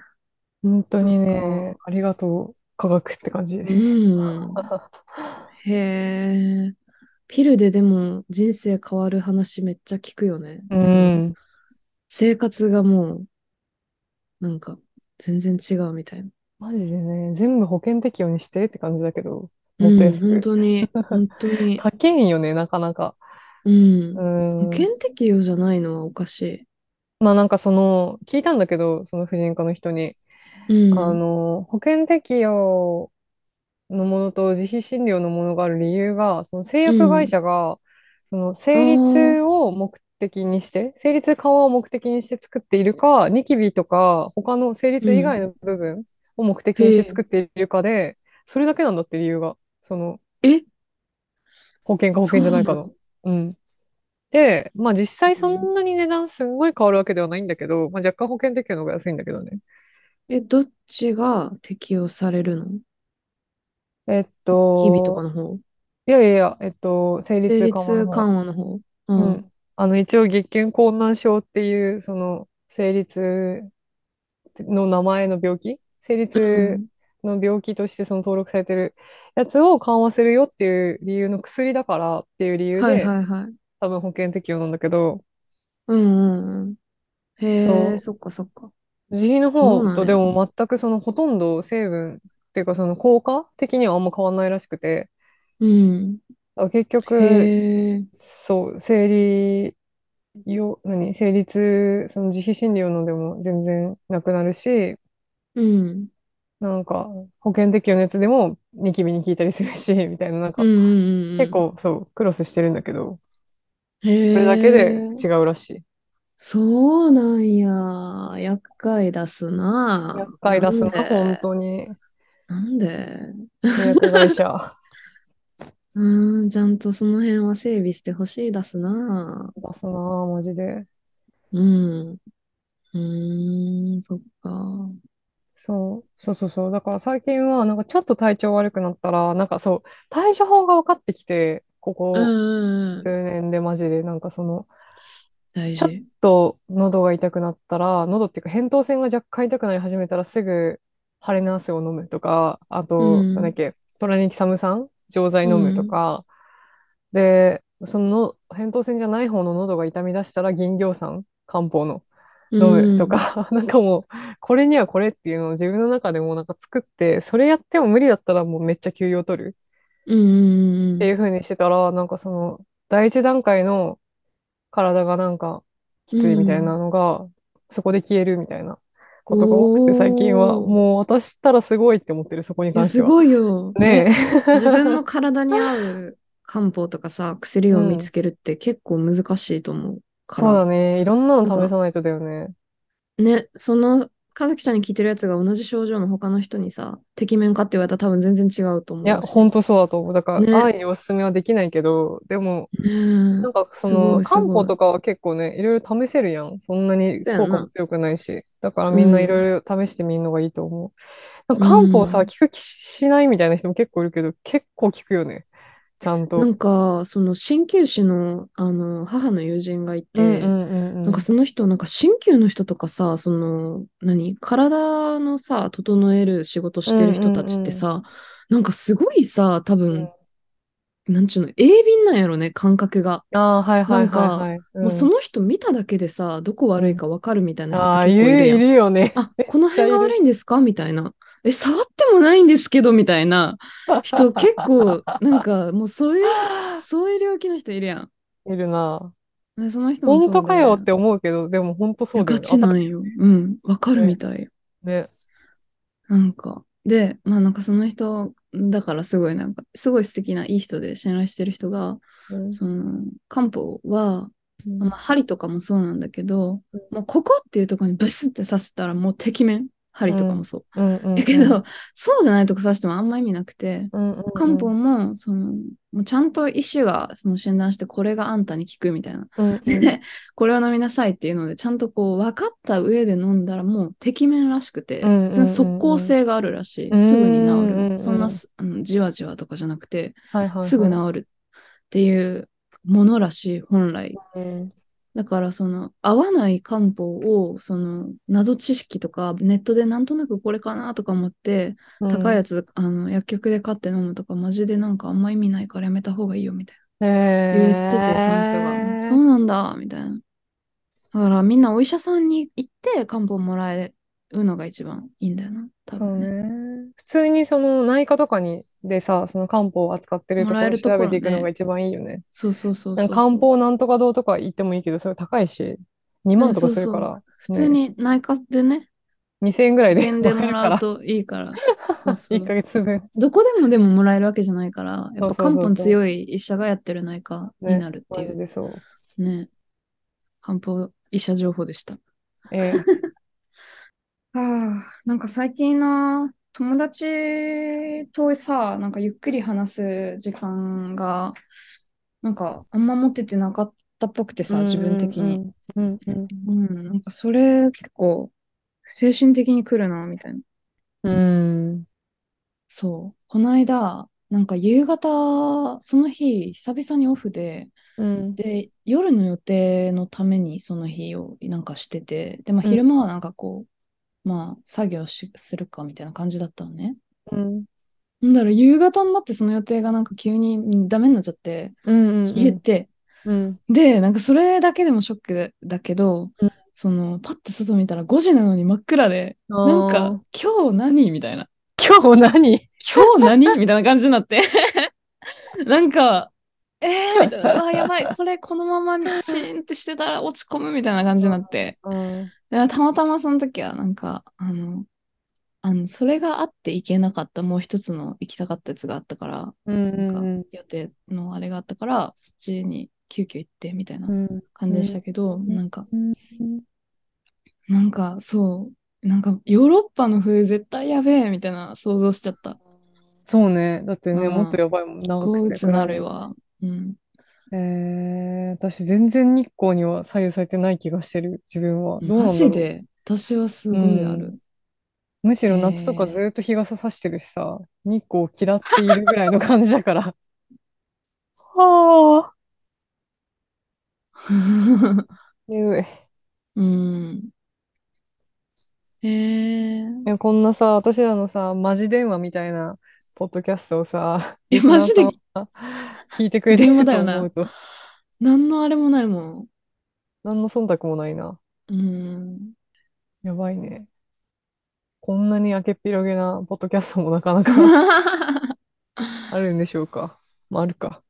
Speaker 1: 本当にね、ありがとう、科学って感じ。
Speaker 2: うん。へえ。ピルででも人生変わる話めっちゃ聞くよね。
Speaker 1: うん。
Speaker 2: 生活がもう、なんか、全然違うみたいな。
Speaker 1: マジでね、全部保険適用にしてって感じだけど、
Speaker 2: うん、
Speaker 1: もっと安く。
Speaker 2: 本当に、本当に。
Speaker 1: 高いんよね、なかなか。
Speaker 2: うん。
Speaker 1: うん。
Speaker 2: 保険適用じゃないのはおかしい。
Speaker 1: まあなんかその、聞いたんだけど、その婦人科の人に。
Speaker 2: うん。
Speaker 1: あの、保険適用のものと自費診療のものがある理由が、その製薬会社が、その生理痛を目的にして、生理痛緩和を目的にして作っているか、ニキビとか他の生理痛以外の部分を目的にして作っているかで、それだけなんだって理由が。その、
Speaker 2: え？
Speaker 1: 保険か保険じゃないかの。うん。で、まあ実際そんなに値段すんごい変わるわけではないんだけど、まあ若干保険適用の方が安いんだけどね。
Speaker 2: え、どっちが適用されるの？
Speaker 1: えっ
Speaker 2: ニキビとか
Speaker 1: と、
Speaker 2: の方？
Speaker 1: いやいやいや、えっと、生理痛緩和の
Speaker 2: 痛
Speaker 1: 方。
Speaker 2: 緩和の方？う。
Speaker 1: うんん。あの、一応月経困難症っていう、その、生理痛の名前の病気生理
Speaker 2: う
Speaker 1: 痛
Speaker 2: ん。
Speaker 1: の病気としてその登録されてるやつを緩和するよっていう理由の薬だからっていう理由
Speaker 2: はい
Speaker 1: で、
Speaker 2: はいはい。
Speaker 1: 多分保険適用なんだけど、
Speaker 2: うんうんうん。へ
Speaker 1: そ
Speaker 2: え、
Speaker 1: う。
Speaker 2: そっかそっか。
Speaker 1: 自費の。方とでも全くそのほとんど成分っていうかその効果的にはあんま変わんないらしくて、
Speaker 2: うん。
Speaker 1: あ結局。そう、生理よ、何、生理痛、その自費診療のでも全然なくなるし、
Speaker 2: うん。
Speaker 1: なんか保険適用のやつでもニキビに効いたりするし、みたいな、なんか
Speaker 2: うんうんうんうん。
Speaker 1: 結構そう、クロスしてるんだけど、そ
Speaker 2: へ
Speaker 1: れだけで
Speaker 2: え。
Speaker 1: 違うらしい。
Speaker 2: そうなんや。厄介出すな。
Speaker 1: 厄介出す
Speaker 2: なん
Speaker 1: な、本
Speaker 2: で
Speaker 1: 当に。
Speaker 2: なんで？
Speaker 1: 製薬会社
Speaker 2: うーん、ちゃんとその辺は整備してほしい出すな。
Speaker 1: 出すな、マジで。
Speaker 2: うん。うーん、そっか。
Speaker 1: そう、そうそうそう。だから最近は、なんかちょっと体調悪くなったら、なんかそう、対処法が分かってきて、こ
Speaker 2: うん
Speaker 1: こ
Speaker 2: うんうん。
Speaker 1: 数年でマジで、なんかその、ちょっ。と喉が痛くなったら、喉っていうか、扁桃腺が若干痛くなり始めたら、すぐ、ハレナースを飲むとか、あ
Speaker 2: う
Speaker 1: と、なんだっ
Speaker 2: ん。
Speaker 1: け、トラニキサム酸錠剤
Speaker 2: う
Speaker 1: 飲むと
Speaker 2: ん。
Speaker 1: か、で、その扁桃腺じゃない方の喉が痛み出したら、銀行酸、漢方の
Speaker 2: う
Speaker 1: 飲むと
Speaker 2: ん。
Speaker 1: か、なんかもう、これにはこれっていうのを自分の中でもなんか作って、それやっても無理だったらもうめっちゃ休養取るっていう風にしてたら、なんかその、第一段階の体がなんかき
Speaker 2: うん。
Speaker 1: ついみたい
Speaker 2: うん。
Speaker 1: なのが、そこで消えるみたいなことが多くて、最近は。もう私ったらすごいって思ってる、そこに関しては。
Speaker 2: すごいよ。え、
Speaker 1: ね
Speaker 2: 自分の
Speaker 1: え。
Speaker 2: 体に合う漢方とかさ、薬
Speaker 1: うん。
Speaker 2: を見つけるって結構難しいと思うか
Speaker 1: そうだ
Speaker 2: ら、
Speaker 1: ね。いろんなの試さないとだよね。
Speaker 2: ね、その和樹ちゃんに聞いてるやつが同じ症状の他の人にさ、てきめんかって言われたら多分全然違うと思う
Speaker 1: いや、
Speaker 2: し。
Speaker 1: ほんとそうだと思う。だから、
Speaker 2: ね
Speaker 1: 安易におすすめはできないけど、でも、なんかその、漢方とかは結構ね、いろいろ試せるやん。そんなに効果も強くないし。だからみんないろいろ試してみるのがいいと思う。なんか漢方さ、
Speaker 2: うん
Speaker 1: 効く気しないみたいな人も結構いるけど、結構効くよね。ちゃんと。
Speaker 2: なんか、その鍼灸師の、あの、母の友人がいて、
Speaker 1: うんうんうんうん
Speaker 2: なんかその人、なんか鍼灸の人とかさ、その、何体のさ、整える仕事してる人たちってさ、なんかすごいさ、多分、なんちゅうの、鋭敏なんやろね、感覚が。
Speaker 1: ああ、はいはいはいはい。
Speaker 2: もうその人見ただけでさ、どこ悪いかわかるみたいな人
Speaker 1: ああ、
Speaker 2: って結構いるやん。
Speaker 1: いるいるよね。
Speaker 2: あ、この辺が悪いんですか？みたいな。え、触ってもないんですけど、みたいな人結構、なんかもうそういう、そういう領域の人いるやん。
Speaker 1: いるな。
Speaker 2: でその人もそうで
Speaker 1: 本当かよって思うけど、でも本当そうだよ
Speaker 2: ガチなんよ。うん、わかる
Speaker 1: ね
Speaker 2: みたいよ。
Speaker 1: ね。
Speaker 2: なんか、で、まあなんかその人、だからすごいなんか、すごい素敵ないい人で信頼してる人が、
Speaker 1: うん
Speaker 2: その、漢方は、
Speaker 1: うん
Speaker 2: まあ、針とかもそうなんだけど
Speaker 1: うん、
Speaker 2: もうここっていうところにブスって刺せたらもうてきめん。針とかもそう。
Speaker 1: うんうんうん
Speaker 2: だけど、そうじゃないとこ刺してもあんま意味なくて、
Speaker 1: うんうんうん
Speaker 2: 漢方も、その、もうちゃんと医師がその診断して、これがあんたに効くみたいな。
Speaker 1: うんうん
Speaker 2: で、これを飲みなさいっていうので、ちゃんとこう、分かった上で飲んだらもう、てきめんらしくて、
Speaker 1: うんうんうんうん
Speaker 2: 普通に即効性があるらしい。
Speaker 1: うん
Speaker 2: すぐに治
Speaker 1: うんうんうん
Speaker 2: る。そんなす、あのじわじわとかじゃなくて、
Speaker 1: はいはいはい
Speaker 2: すぐ治るっていうものらしい、本来。
Speaker 1: うん
Speaker 2: だから、その、合わない漢方を、その、謎知識とか、ネットでなんとなくこれかなとか思って、高いやつ、あの、薬局で買って飲むとか、マジでなんかあんま意味ないからやめた方がいいよ、みたいな。
Speaker 1: 言
Speaker 2: 言ってて、その人が。そうなんだ、みたいな。だからみんなお医者さんに行って漢方もらえるのが一番いいんだよな、多分ね。
Speaker 1: ね。普通にその内科とかにでさ、その漢方を扱ってるところを調べていくの
Speaker 2: ね
Speaker 1: が一番いいよね。
Speaker 2: そうそうそうそう
Speaker 1: 漢方なんとかどうとか言ってもいいけど、それ高いし、2万とかするから、
Speaker 2: 普通に内科でね、
Speaker 1: 2000円ぐらいで
Speaker 2: 保険で
Speaker 1: もら
Speaker 2: う、といいから。そうそ
Speaker 1: 1ヶ
Speaker 2: う
Speaker 1: 月分。
Speaker 2: どこでもでももらえるわけじゃないから、やっぱ漢方強い医者がやってる内科になるって
Speaker 1: マ
Speaker 2: いう。
Speaker 1: ジでそう。
Speaker 2: ね。漢方医者情報でした。
Speaker 1: え
Speaker 2: ああ、なんか最近な、友達とさ、なんかゆっくり話す時間が、なんかあんま持っててなかったっぽくてさ、自分的に。。
Speaker 1: うんうん
Speaker 2: うん、なんかそれ結構精神的に来るな、みたいな。
Speaker 1: うん。うん。
Speaker 2: そう。この間、なんか夕方、その日、久々にオフで、
Speaker 1: うん。
Speaker 2: で、夜の予定のためにその日をなんかしてて、で、まあ
Speaker 1: うん
Speaker 2: 昼間はなんかこう、まあ作業しするかみたいな感じだったのね。
Speaker 1: うん。
Speaker 2: なんだろう、夕方になってその予定がなんか急にダメになっちゃって、
Speaker 1: うん。
Speaker 2: 消えて、
Speaker 1: うん。
Speaker 2: で、なんかそれだけでもショックだけど、
Speaker 1: うん
Speaker 2: その、パッて外見たら5時なのに真っ暗で、なんか、今日何みたいな。
Speaker 1: 今日何？
Speaker 2: 今日何？みたいな感じになって。なんか、えー、みたいな。あ、やばい。これこのままチーンってしてたら落ち込むみたいな感じになって。
Speaker 1: うん。
Speaker 2: でたまたまその時はなんか、あの、あの、それがあって行けなかったもう一つの行きたかったやつがあったから、
Speaker 1: うん
Speaker 2: なんか
Speaker 1: うん
Speaker 2: 予定のあれがあったから、そっちに急遽行ってみたいな
Speaker 1: うん。
Speaker 2: 感じでしたけど、
Speaker 1: ん
Speaker 2: なんか、
Speaker 1: うん。
Speaker 2: なんかそう、なんかヨーロッパの冬絶対やべえみたいな想像しちゃった。
Speaker 1: そうね。だってね、
Speaker 2: うん
Speaker 1: もっとやばいもん。長くて。
Speaker 2: なるわ。うん。
Speaker 1: えー、私全然日光には左右されてない気がしてる、自分は。どうなん
Speaker 2: マ
Speaker 1: だろう。
Speaker 2: ジで、私はすごいある。
Speaker 1: むしろ夏とかずっと日傘さしてるしさ、日光を嫌っているぐらいの感じだから。はあ、眠い。
Speaker 2: うん。えー、
Speaker 1: いやこんなさ、私らのさ、マジ電話みたいなポッドキャストをさ、
Speaker 2: いや
Speaker 1: リスナー
Speaker 2: マジで
Speaker 1: 聞いてくれてると
Speaker 2: 電話だよな
Speaker 1: 思うと、
Speaker 2: 何のあれもないもん。
Speaker 1: 何の忖度もないな。
Speaker 2: うん。
Speaker 1: やばいね。こんなに明けっぴろげなポッドキャストもなかなか あるんでしょうか。まあ、あるか。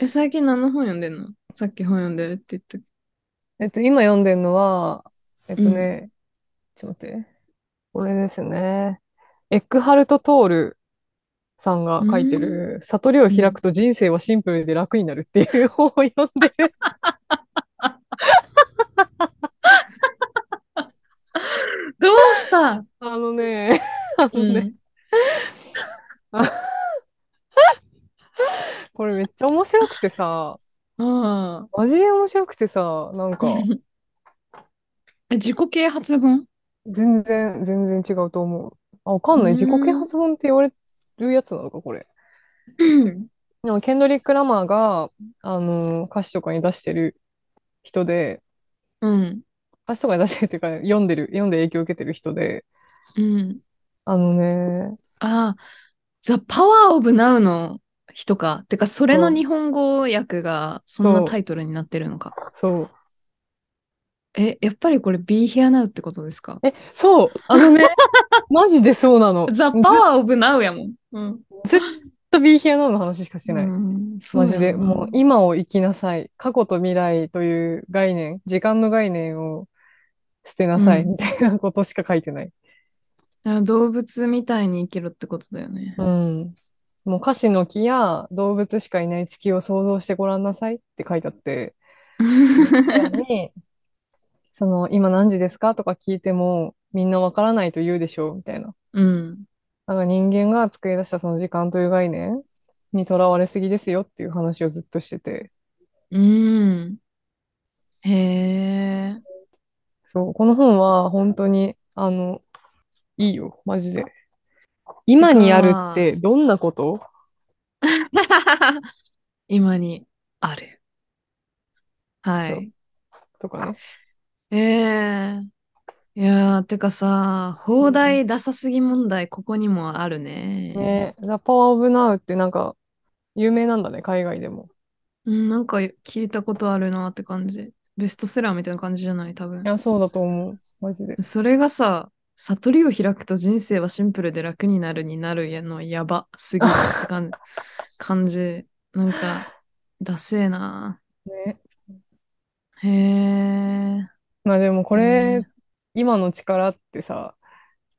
Speaker 2: え、最近何の本読んでんの？さっき本読んでるって言ったけ
Speaker 1: えっと、今読んでるのは、えっとね、ちょっと待って。これですね。エックハルト・トールさんが書いてる、悟りを開くと人生はシンプルで楽になるっていう本を読んでる。
Speaker 2: どうした？
Speaker 1: あのね、あのね、これめっちゃ面白くてさ、
Speaker 2: あ
Speaker 1: マジで面白くてさ、なん
Speaker 2: あ。
Speaker 1: か、
Speaker 2: え、自己啓発本？
Speaker 1: 全然、全然違うと思う。あ、わかんない。自己啓発本って言われるやつなのか、これ。
Speaker 2: うん。
Speaker 1: でもケンドリック・ラマーが、あの歌詞とかに出してる人で、
Speaker 2: うん。
Speaker 1: 歌詞とかに出してるっていうか、読んでる、読んで影響を受けてる人で、
Speaker 2: うん。
Speaker 1: あのね、
Speaker 2: ああ、The Power of Now の人か。てか、それの日本語訳がそんなタイトルになってるのか。
Speaker 1: そう。
Speaker 2: え、やっぱりこれ Be Here Now ってことですか？
Speaker 1: え、そう、あのね、マジでそうなの。
Speaker 2: ?The Power of Now やもん。うん。
Speaker 1: ずっと Be Here Now の話しかしてない。マジで、もう今を生きなさい。過去と未来という概念、時間の概念を捨てなさい、
Speaker 2: うん
Speaker 1: みたいなことしか書いてない。
Speaker 2: あ動物みたいに生きろってことだよね。
Speaker 1: うん。もう歌詞の木や動物しかいない地球を想像してごらんなさいって書いてあって、その、今何時ですかとか聞いても、みんなわからないと言うでしょう、みたいな。
Speaker 2: うん。
Speaker 1: なんか人間が作り出したその時間という概念にとらわれすぎですよっていう話をずっとしてて、
Speaker 2: うん。へえ。
Speaker 1: そう、この本は本当に、あの、いいよ、マジで。今にあるってどんなこと？
Speaker 2: 今にある。は
Speaker 1: そう
Speaker 2: い。
Speaker 1: とかね。
Speaker 2: ええいやー、てかさ、放題ダサすぎ問題、ここにもあるね。
Speaker 1: ね、The Power of Now ってなんか、有名なんだね、海外でも。
Speaker 2: うん、なんか聞いたことあるなって感じ。ベストセラーみたいな感じじゃない、多分
Speaker 1: い。や、そうだと思う。マジで。
Speaker 2: それがさ、悟りを開くと人生はシンプルで楽になるになるやのやばすぎるって感じ。感じ。なんか、ダセえな。
Speaker 1: ね。
Speaker 2: へえ。
Speaker 1: まあでもこ
Speaker 2: こ
Speaker 1: れ、今の力ってさ、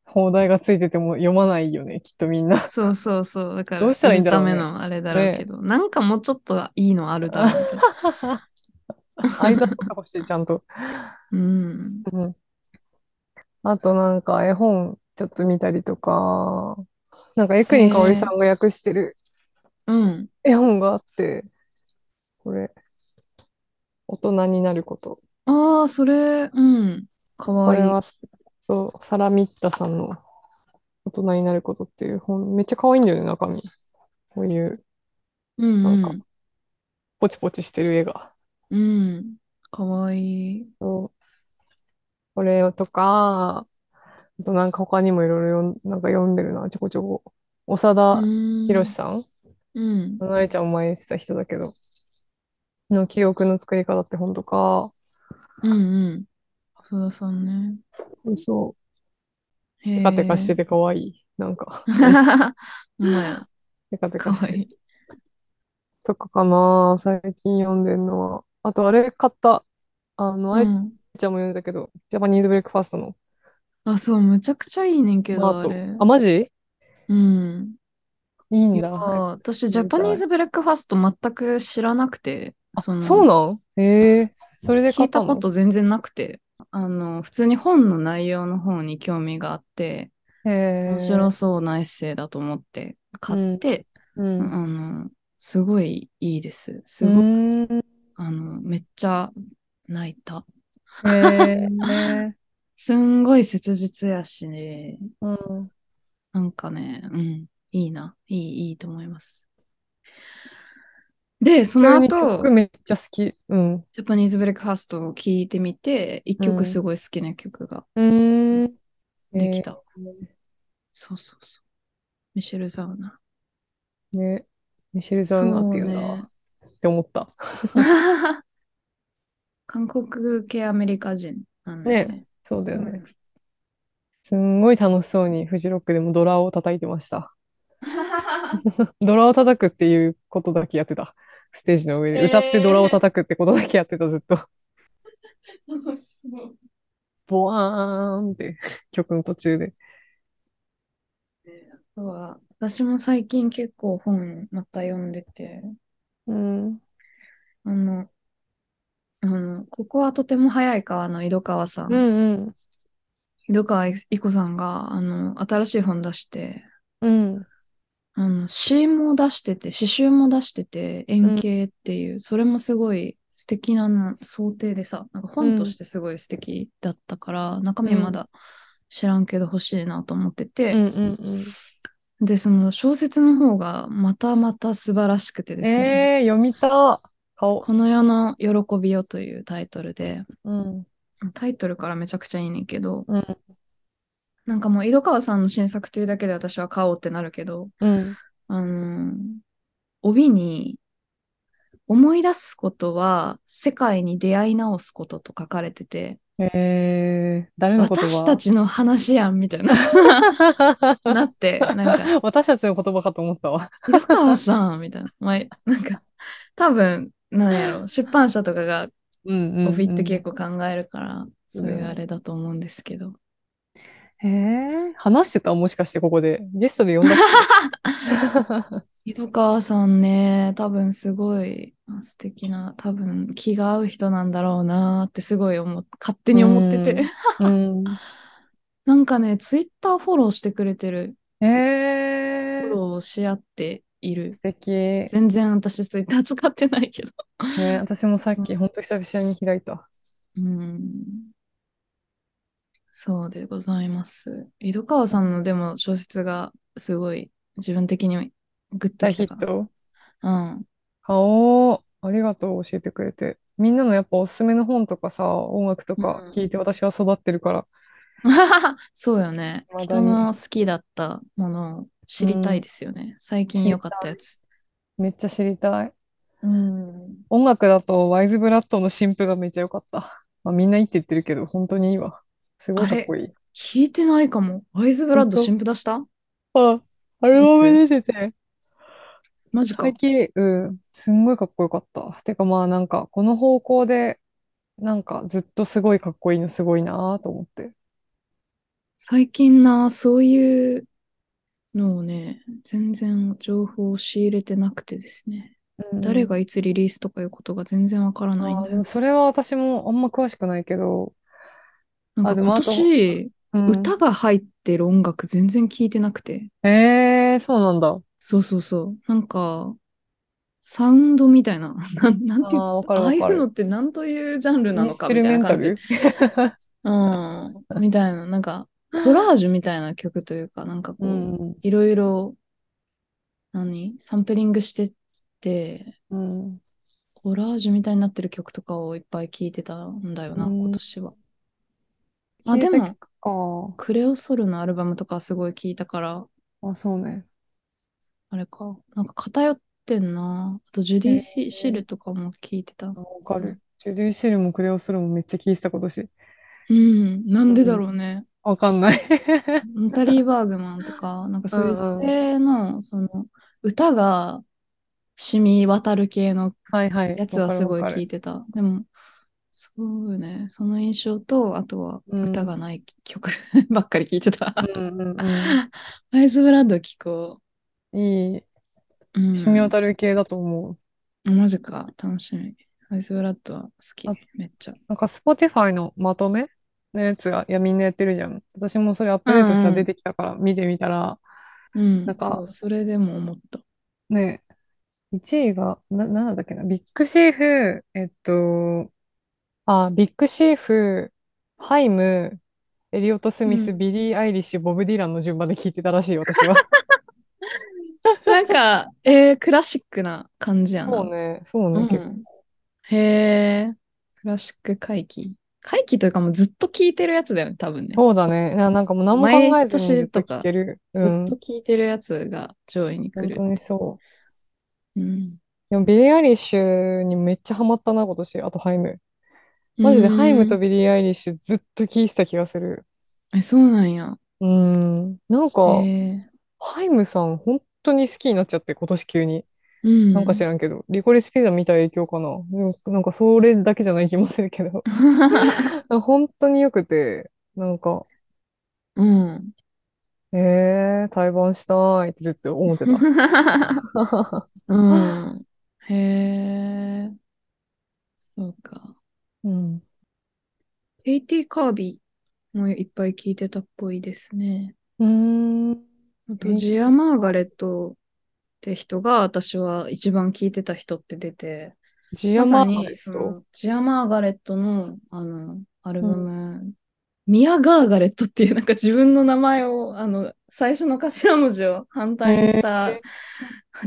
Speaker 1: 放題がついてても読まないよね、きっとみんな。
Speaker 2: そうそうそう。だから、
Speaker 1: どうしたらいいんだろうね
Speaker 2: のあれだろうけど、なんかもうちょっといいのあるだろうみたいな。
Speaker 1: 間取ってほしい、ちゃんと。
Speaker 2: うん。
Speaker 1: うん。あとなんか絵本ちょっと見たりとか、なんかエクニカオリさんが訳してる
Speaker 2: うん。
Speaker 1: 絵本があって、これ、大人になること。
Speaker 2: ああ、それ、うん。か
Speaker 1: こ
Speaker 2: わいい。
Speaker 1: れはす、そう、サラミッタさんの大人になることっていう本、めっちゃ可愛いんだよね、中身。こういう
Speaker 2: うん
Speaker 1: なんかポチポチしてる絵が。
Speaker 2: うん。うん。かわいい。
Speaker 1: そう。これとか、あとなんか他にもいろいろ読んなんか読んでるな、ちょこちょこ。長田弘さん
Speaker 2: うん。
Speaker 1: なえちゃんも前言ってた人だけど、の記憶の作り方って本とか、
Speaker 2: うんうん。長田さんね。
Speaker 1: そうそう、
Speaker 2: へ
Speaker 1: テカテカして
Speaker 2: て。
Speaker 1: て可愛い。なんか、
Speaker 2: まや。
Speaker 1: テカテ
Speaker 2: か
Speaker 1: カして
Speaker 2: わいい。
Speaker 1: とかかな、最近読んでんのは。あとあれ買った。あの、あえ
Speaker 2: うん。
Speaker 1: ちゃんも読んだけど、ジャパニーズブレックファーストの
Speaker 2: あ、そう、むちゃくちゃいいねんけど。あれ。
Speaker 1: あ、マジ？
Speaker 2: うん。いや
Speaker 1: いいんだ。
Speaker 2: 私、ジャパニーズブレックファースト全く知らなくて、その
Speaker 1: そうなん？へえ、それで
Speaker 2: 聞いたこと全然なくて、あの、普通に本の内容の方に興味があって。面白そうなエッセイだと思って買って、
Speaker 1: うん。
Speaker 2: あの、すごいいいです。す
Speaker 1: う
Speaker 2: ごく。あの、めっちゃ泣いた。すんごい切実やしね、
Speaker 1: うん。
Speaker 2: なんかね、うん、いいな、いい、いいと思います。で、その後
Speaker 1: 曲、めっちゃ好き。うん。
Speaker 2: ジャパニーズブレックファーストを聴いてみて、一
Speaker 1: うん
Speaker 2: 曲すごい好きな曲が
Speaker 1: うーん。
Speaker 2: できた。
Speaker 1: へ
Speaker 2: そうそうそう。ミシェル・ザウナー。
Speaker 1: え。ね。ミシェル・ザウナっていうんだ
Speaker 2: そうね
Speaker 1: って思った。
Speaker 2: 韓国系アメリカ人なんね。
Speaker 1: ね。そうだよね。すんごい楽しそうにフジロックでもドラを叩いてました。ドラを叩くっていうことだけやってた。ステージの上で。歌ってドラを叩くってことだけやってた、ずっと。ボワーンって曲の途中で。
Speaker 2: あとは私も最近結構本また読んでて、
Speaker 1: うん。
Speaker 2: あの、あの、ここはとても早い川の井戸川さ
Speaker 1: うんんうん。
Speaker 2: 井戸川い子さんが、あの、新しい本出して、
Speaker 1: うん。
Speaker 2: あの、詩も出してて、詩集も出してて、円形っていう、それもすごい素敵なの想定でさ、なんか本としてすごい素敵だったから、中身まだ知らんけど欲しいなと思ってて、
Speaker 1: うんうん
Speaker 2: で、その小説の方がまたまた素晴らしくて
Speaker 1: うん。
Speaker 2: ですね、
Speaker 1: えー、読みた。顔。
Speaker 2: この世の喜びよというタイトルで、
Speaker 1: うん。
Speaker 2: タイトルからめちゃくちゃいいねんけど、
Speaker 1: うん。
Speaker 2: なんかもう井戸川さんの新作というだけで私は買おうってなるけど、
Speaker 1: うん。
Speaker 2: あのー帯に、思い出すことは世界に出会い直すことと書かれてて、
Speaker 1: えー、誰の言葉
Speaker 2: 私たちの話やんみたいな、なって、なんか、
Speaker 1: 私たちの言葉かと思ったわ。
Speaker 2: 井戸川さんみたいな、まあ、なんか、多分、なんやろ、出版社とかが
Speaker 1: うんうん、うん。
Speaker 2: 帯って結構考えるから、そういうあれだと思うんですけど。
Speaker 1: えー、話してた？もしかしてここで。ゲストで呼んだ？っ
Speaker 2: 井戸川さんね、多分すごいあ素敵な、多分気が合う人なんだろうなってすごい思っ勝手に思ってて。
Speaker 1: けうん。
Speaker 2: なんかね、ツイッターフォローしてくれてる、
Speaker 1: えー、
Speaker 2: フォローし合っている
Speaker 1: 素。敵。ね、
Speaker 2: 全然私ツイッター使ってないけど。
Speaker 1: 私もさっきほんと久々に開いた。
Speaker 2: うん。そうでございます。井戸川さんのでも小説がすごい自分的にグッと
Speaker 1: 大
Speaker 2: きたか
Speaker 1: ヒット？
Speaker 2: ら。うん。
Speaker 1: 顔、ありがとう、教えてくれて。みんなのやっぱおすすめの本とかさ、音楽とか
Speaker 2: うん
Speaker 1: 聞いて私は育ってるから。
Speaker 2: そうよね。
Speaker 1: 未だに
Speaker 2: 人の好きだったものを知りたいですよね。最近良かったやつ。
Speaker 1: めっちゃ知りたい。
Speaker 2: うん。
Speaker 1: 音楽だとワイズブラッドの新譜がめっちゃ良かった。まあ、みんないいって言ってるけど、本当にいいわ。すごいかっこいい。
Speaker 2: 聞いてないかも。ワイズブラッド新譜出した？
Speaker 1: あ、アルバム出てて。
Speaker 2: マジか
Speaker 1: 最。近、うん、すんごいかっこよかった。てかまあなんか、この方向で、なんかずっとすごいかっこいいのすごいなと思って。
Speaker 2: 最近な、そういうのをね、全然情報を仕入れてなくてですね。
Speaker 1: うん
Speaker 2: 誰がいつリリースとかいうことが全然わからないんだよ。
Speaker 1: でもそれは私もあんま詳しくないけど、
Speaker 2: なんか今年、
Speaker 1: うん、
Speaker 2: 歌が入ってる音楽全然聞いてなくて。
Speaker 1: えー、そうなんだ。
Speaker 2: そうそうそう。なんか、サウンドみたいな。なん、なんていう
Speaker 1: あ
Speaker 2: ああいうのって何というジャンルなのかみたいな感じ。
Speaker 1: ル？
Speaker 2: うん。みたいな。なんか、コラージュみたいな曲というか、なんかこう、
Speaker 1: うん
Speaker 2: いろいろ、何？サンプリングしてって、
Speaker 1: うん。
Speaker 2: コラージュみたいになってる曲とかをいっぱい聴いてたんだよな、
Speaker 1: うん
Speaker 2: 今年は。あ、でも、
Speaker 1: 聞いた曲か。
Speaker 2: クレオソルのアルバムとかすごい聴いたから、
Speaker 1: あ、そうね。
Speaker 2: あれか。なんか偏ってんな。あと、ジュディ・シシルとかも聴いてた
Speaker 1: あ。わかる。ジュディ・シルもクレオスルもめっちゃ聞いてた今年。
Speaker 2: うん。なんでだろうね。
Speaker 1: わかんない。
Speaker 2: ナタリー・バーグマンとか、なんかそういう女性の、その、歌が染み渡る系の
Speaker 1: はいはい。
Speaker 2: やつはすごい聞いてた。でも、そうね、その印象と、あとは
Speaker 1: うん
Speaker 2: 歌がない曲 ばっかり聞いてた。
Speaker 1: わかるうんうん
Speaker 2: アイスブラッド聞こ
Speaker 1: うん。いい。
Speaker 2: う。うん、
Speaker 1: 染み渡る系だと思う。
Speaker 2: マジか、楽しみ。アイスブラッドは好き
Speaker 1: あ、
Speaker 2: めっちゃ。
Speaker 1: なんか Spotify のまとめのやつが、いや、みんなやってるじゃん。私もそれアップデートしたら出てきたから見てみたら、
Speaker 2: うん、
Speaker 1: なんか
Speaker 2: そう、それでも思った。
Speaker 1: ね、1位が、な、なんだっけな、ビッグシーフ、えっと、あ、ビッグシーフ、ハイム、エリオット・スミス、
Speaker 2: うん
Speaker 1: ビリー・アイリッシュ、ボブ・ディランの順番で聞いてたらしい、私は。
Speaker 2: なんか、えー、クラシックな感じやな。
Speaker 1: そうね、そうね、
Speaker 2: うん
Speaker 1: 結構。
Speaker 2: へえ、クラシック回帰。回帰というかもうずっと聴いてるやつだよね、多分ね。
Speaker 1: そうだね。ななんかもう何も考えずにずっと聞ける。
Speaker 2: ずっと聴いてるやつが上位に来る
Speaker 1: 本当。にそう。
Speaker 2: うん。
Speaker 1: でもビリー・アイリッシュにめっちゃハマったな、今年。あとハイム。マジでハイムと
Speaker 2: うん
Speaker 1: ビリー・アイリッシュずっと聞いてた気がする。
Speaker 2: え、そうなんや。
Speaker 1: うん。なんか、
Speaker 2: へえ。
Speaker 1: ハイムさん本当に好きになっちゃって、今年急に。
Speaker 2: うん。
Speaker 1: なんか知らんけど、リコリスピザ見た影響かな。なんかそれだけじゃない気もするけど。本当に良くて、なんか、
Speaker 2: うん。
Speaker 1: えー、対バンしたいってずっと思ってた。
Speaker 2: うん。へえ。そうか。
Speaker 1: うん。
Speaker 2: ケイティ・カービーもういっぱい聞いてたっぽいですね。
Speaker 1: うーん。
Speaker 2: あと、
Speaker 1: えー
Speaker 2: ジア・マーガレットって人が私は一番聞いてた人って出て、
Speaker 1: ジア
Speaker 2: まさ
Speaker 1: マーガレ
Speaker 2: にそ
Speaker 1: ット
Speaker 2: のジア・マーガレットのあのアルバム、ミア・ガーガレットっていうなんか自分の名前をあの最初の頭文字を反対にした、
Speaker 1: へ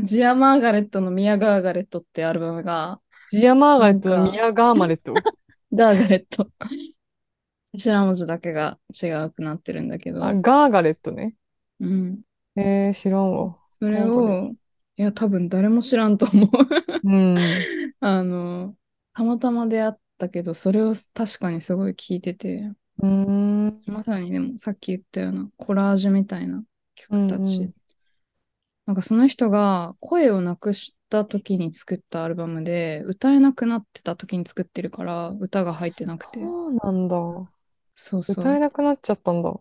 Speaker 2: ジア・マーガレットのミア・ガーガレットってアルバムが
Speaker 1: ジアマーガレットのミアガーマレット？
Speaker 2: ガーガレット頭文字だけが違うくなってるんだけど、
Speaker 1: あ、ガーガレットね。
Speaker 2: うん、
Speaker 1: えー、知らんわ。
Speaker 2: それをいや多分誰も知らんと思う
Speaker 1: うん。
Speaker 2: あのたまたま出会ったけどそれを確かにすごい聞いてて
Speaker 1: うーん。
Speaker 2: まさにでもさっき言ったようなコラージュみたいな曲たち。
Speaker 1: うんうん
Speaker 2: なんかその人が声をなくした時に作ったアルバムで歌えなくなってた時に作ってるから歌が入ってなくて。
Speaker 1: そうなんだ。
Speaker 2: そうそう。
Speaker 1: 歌えなくなっちゃったんだ。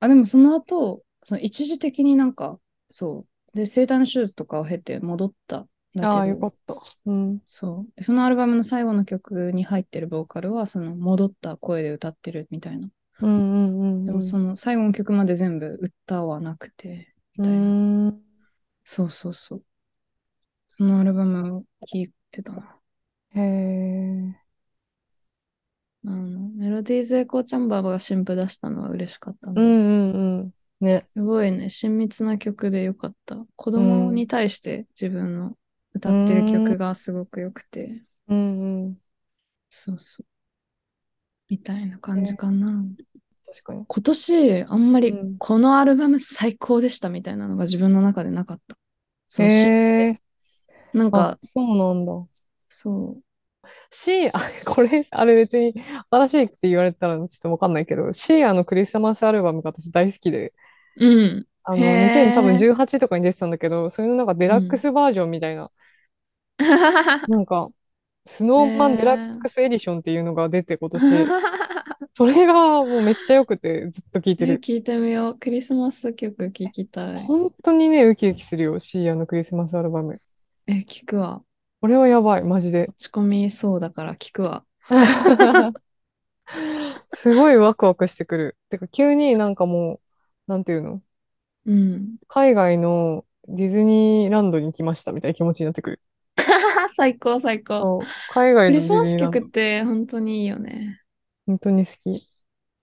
Speaker 2: あ、でもその後、その一時的になんか、そう。で、生体の手術とかを経て戻った。
Speaker 1: ああ、よかった。うん。
Speaker 2: そう。でそのアルバムの最後の曲に入ってるボーカルは、その戻った声で歌ってるみたいな。
Speaker 1: うんうんうんうん。
Speaker 2: でもその最後の曲まで全部歌はなくて、み
Speaker 1: う
Speaker 2: たいな。そうそうそう。そのアルバムを聴いてたな。
Speaker 1: へえ。
Speaker 2: あの、メロディーズエコーチャンバーが新譜出したのは嬉しかったな。
Speaker 1: うんうんうん。ね。
Speaker 2: すごいね、親密な曲でよかった。子供に対して自分の歌ってる曲がすごく良くて、
Speaker 1: うんうん。
Speaker 2: そうそう。みたいな感じかな。
Speaker 1: 確かに。
Speaker 2: 今年、あんまり
Speaker 1: うん
Speaker 2: このアルバム最高でしたみたいなのが自分の中でなかった。そうし
Speaker 1: へえ。あ
Speaker 2: なんか、、
Speaker 1: そうなんだ。
Speaker 2: そ
Speaker 1: シー、あ、これ、あれ別に新しいって言われたらちょっとわかんないけど、シーアのクリスマスアルバムが私大好きで、
Speaker 2: う。うん。
Speaker 1: あの、
Speaker 2: へー
Speaker 1: 2000多分18とかに出てたんだけど、それのなんかデラックスバージョンみたいな、なんか、スノーマンデラックスエディションっていうのが出て今年、それがもうめっちゃ良くてずっと聴いてる。
Speaker 2: 聞いてみよう。クリスマス曲聞きたい。
Speaker 1: 本当にね、ウキウキするよ、シーアのクリスマスアルバム。
Speaker 2: え、聞くわ。
Speaker 1: これはやばい、マジで。
Speaker 2: 落ち込みそうだから聞くわ。
Speaker 1: すごいワクワクしてくる。てか、急になんかもう、なんていうの？
Speaker 2: うん。
Speaker 1: 海外のディズニーランドに来ましたみたいな気持ちになってくる。
Speaker 2: 最高最高。
Speaker 1: そう海外のディズニーランド
Speaker 2: 曲って本当にいいよね。
Speaker 1: 本当に好き。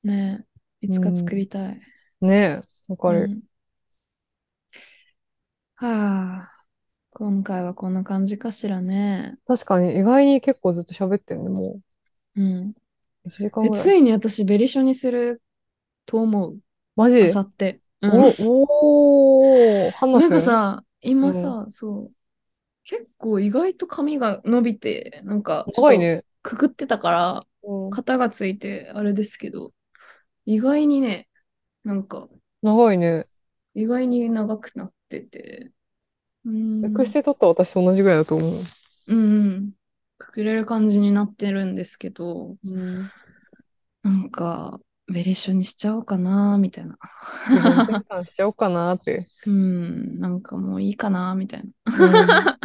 Speaker 2: ねいつか作りたい。
Speaker 1: ねえ、わかる。
Speaker 2: うんはあ、今回はこんな感じかしらね。
Speaker 1: 確かに意外に結構ずっと喋ってんね、も
Speaker 2: うん。
Speaker 1: う。1時間
Speaker 2: え、
Speaker 1: ぐらい。
Speaker 2: ついに私、ベリショにすると思う。
Speaker 1: マジ？
Speaker 2: あさって。うん
Speaker 1: お、おー、ハンナ
Speaker 2: なん
Speaker 1: ス
Speaker 2: かさ、今さ、そう。結構意外と髪が伸びて、なんかちょっと。くくってたから、
Speaker 1: うん
Speaker 2: 型がついてあれですけど、意外にね、なんか
Speaker 1: 長いね。
Speaker 2: 意外に長くなってて、うーん、
Speaker 1: エクステ取った私と同じぐらいだと思う。
Speaker 2: うんうん、くくれる感じになってるんですけど、
Speaker 1: うん。
Speaker 2: なんか、ベリッショにしちゃおうかな、みたいな。
Speaker 1: しちゃおうかなって。
Speaker 2: うん、なんかもういいかな、みたいな。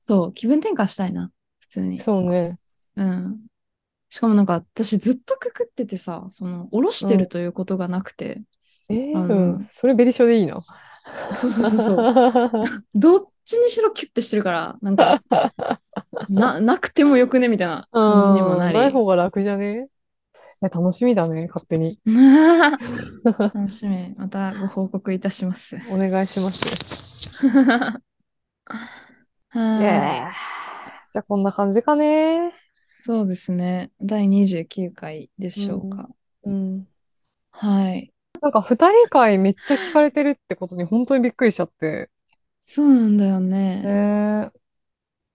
Speaker 2: そう、気分転換したいな、普通に。
Speaker 1: そうね。
Speaker 2: うん。しかもなんか私ずっとくくっててさ、その、下ろしてるということがなくて、
Speaker 1: うん。それベリショでいいな。
Speaker 2: そうそうそうそう。どっちにしろキュッてしてるから、なんか、な、なくてもよくねみたいな感じにもなり。
Speaker 1: うんない方が楽じゃね？え楽しみだね、勝手に。
Speaker 2: 楽しみ。またご報告いたします。
Speaker 1: お願いします じゃあこんな感じかね。
Speaker 2: そうですね。第29回でしょうか。
Speaker 1: うん。
Speaker 2: はい。
Speaker 1: なんか二人会めっちゃ聞かれてるってことに本当にびっくりしちゃって。
Speaker 2: そうなんだよね。
Speaker 1: ね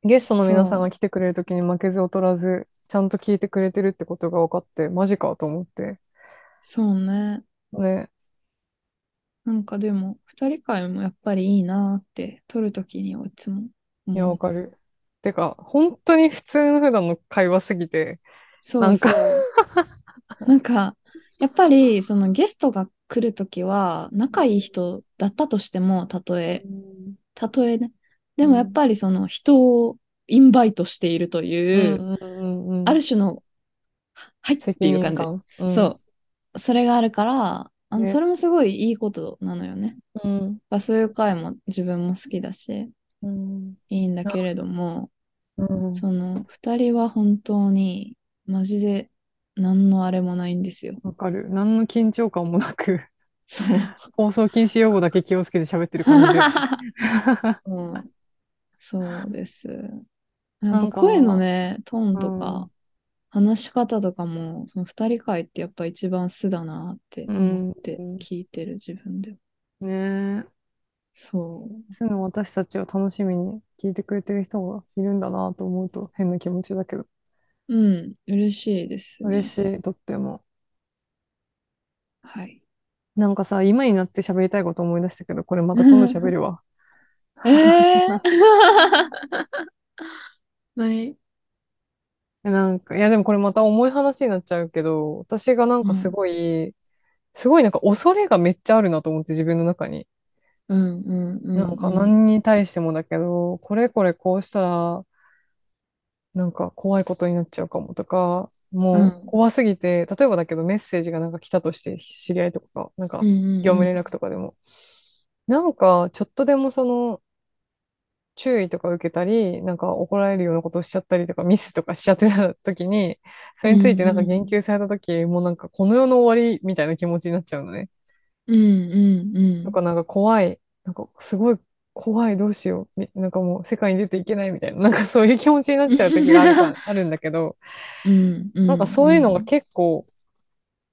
Speaker 1: ゲストの皆さんが来てくれるときに負けず劣らず、ちゃんと聞いてくれてるってことが分かって、マジかと思って。
Speaker 2: そうね。
Speaker 1: ね。
Speaker 2: なんかでも、二人会もやっぱりいいなって、撮るときにはいつも
Speaker 1: いや。わかる。てか、本当に普通の普段の会話すぎて、
Speaker 2: そうそう。なんか、やっぱり、そのゲストが来るときは、仲いい人だったとしても、たとえ、たとえね。でもやっぱりその人をインバイトしているという、
Speaker 1: うんうんうんうん
Speaker 2: ある種の、はいっていう感じ。
Speaker 1: 感。うん
Speaker 2: そう。それがあるから、あの
Speaker 1: ね
Speaker 2: それもすごいいいことなのよね。
Speaker 1: うん。
Speaker 2: まあそういう回も自分も好きだし、
Speaker 1: うん。
Speaker 2: いいんだけれども、
Speaker 1: うん。
Speaker 2: その二人は本当にマジで何のあれもないんですよ。
Speaker 1: わかる。何の緊張感もなく、
Speaker 2: そう。
Speaker 1: 放送禁止用語だけ気をつけて喋ってる感じで。
Speaker 2: うん、そうです。
Speaker 1: なんか
Speaker 2: 声のね、トーンと
Speaker 1: う
Speaker 2: か、話し方とかも、その二人会ってやっぱ一番素だなって思って
Speaker 1: うん
Speaker 2: 聞いてる自分で。
Speaker 1: ねえ。
Speaker 2: そう。
Speaker 1: そういうの私たちを楽しみに聞いてくれてる人がいるんだなと思うと変な気持ちだけど、
Speaker 2: うん、嬉しいですね。
Speaker 1: 嬉しい、とっても。
Speaker 2: はい。
Speaker 1: なんかさ、今になって喋りたいこと思い出したけど、これまた今度喋るわ。
Speaker 2: えー、何？
Speaker 1: えなんか、いやでもこれまた重い話になっちゃうけど、私がなんかすごい、すごいなんか恐れがめっちゃあるなと思って自分の中に。
Speaker 2: うんうんうん。
Speaker 1: なんか何に対してもだけど、これこれこうしたら、なんか怖いことになっちゃうかもとか、も
Speaker 2: う
Speaker 1: 怖すぎて、例えばだけどメッセージがなんか来たとして知り合いとか、なんか業務連絡とかでも、なんかちょっとでもその注意とか受けたり、なんか怒られるようなことをしちゃったりとか、ミスとかしちゃってた時に、それについてなんか言及された時、もうなんかこの世の終わりみたいな気持ちになっちゃうのね。
Speaker 2: うんうんうん。
Speaker 1: なんかなんか怖い、なんかすごい怖い、どうしよう、みなんかもう世界に出ていけないみたいな、なんかそういう気持ちになっちゃう時があるか あるんだけど、
Speaker 2: うんうん
Speaker 1: なんかそういうのが結構、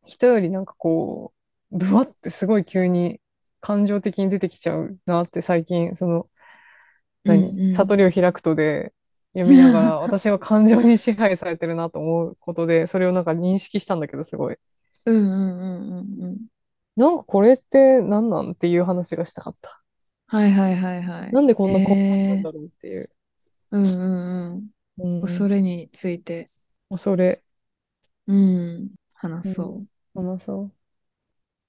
Speaker 1: 人よりなんかこう、ブワってすごい急に感情的に出てきちゃうなって最近、その、何、
Speaker 2: うんうん。
Speaker 1: 悟りを開くとで読みながら、私は感情に支配されてるなと思うことで、それをなんか認識したんだけど、すごい。
Speaker 2: うんうんうんうんうん。
Speaker 1: なんかこれって何なん？っていう話がしたかった。
Speaker 2: はいはいはいはい。
Speaker 1: なんでこんな怖かったん
Speaker 2: え
Speaker 1: だろうっていう。
Speaker 2: うんうん
Speaker 1: う
Speaker 2: うんん。恐れについて、
Speaker 1: 恐れ。
Speaker 2: うん、話そう。
Speaker 1: 話そう。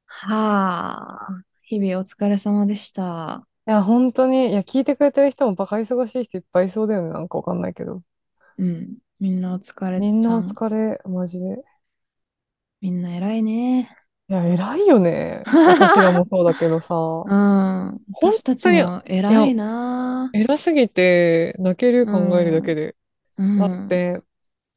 Speaker 2: はあ、日々お疲れ様でした。
Speaker 1: いや、本当に、いや、聞いてくれてる人もバカ忙しい人いっぱいいそうだよね。なんかわかんないけど。
Speaker 2: うん、みんなお疲れ
Speaker 1: みんなお。疲れ、マジで。
Speaker 2: みんな偉いね。
Speaker 1: いや、偉いよね。私らもそうだけどさ。
Speaker 2: うん、私たちも偉いな。
Speaker 1: 偉すぎて、泣ける考えるだけで。
Speaker 2: うん、
Speaker 1: だって、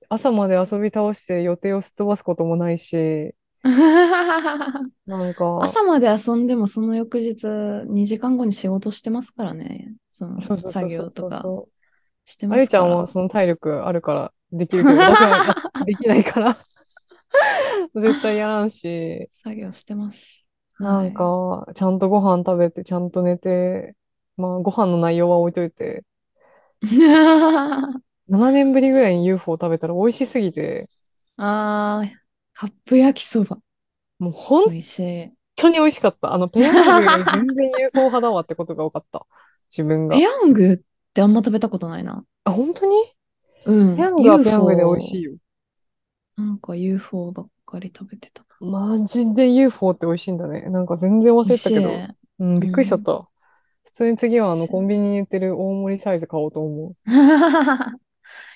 Speaker 1: 朝まで遊び倒して予定をすっ飛ばすこともないし、なんか、
Speaker 2: 朝まで遊んでもその翌日2時間後に仕事してますからね。その作業とか。して
Speaker 1: あ
Speaker 2: ますから。
Speaker 1: ゆちゃんはその体力あるからできるけど、私はできないから、絶対やらんし、
Speaker 2: 作業してます。
Speaker 1: なんか、ちゃんとご飯食べて、ちゃんと寝て、まあ、ご飯の内容は置いといて、
Speaker 2: はい。
Speaker 1: 7年ぶりぐらいに UFO 食べたら美味しすぎて、
Speaker 2: あー、カップ焼きそば。
Speaker 1: もう本
Speaker 2: 美味しい。
Speaker 1: 当に美味しかった。あの、ペヤング全然 UFO 派だわってことが分かった。自分が
Speaker 2: ペ。ヤングってあんま食べたことないな。
Speaker 1: あ、本当に？
Speaker 2: うん。
Speaker 1: ペヤングはペヤングで美味しいよ。
Speaker 2: なんか UFO ばっかり食べてたな。
Speaker 1: マジで UFO って美味しいんだね。なんか全然忘れてたけど。
Speaker 2: 美味しい
Speaker 1: うん、びっくりしちゃった。普通に次はあのコンビニに売ってる大盛りサイズ買おうと思う。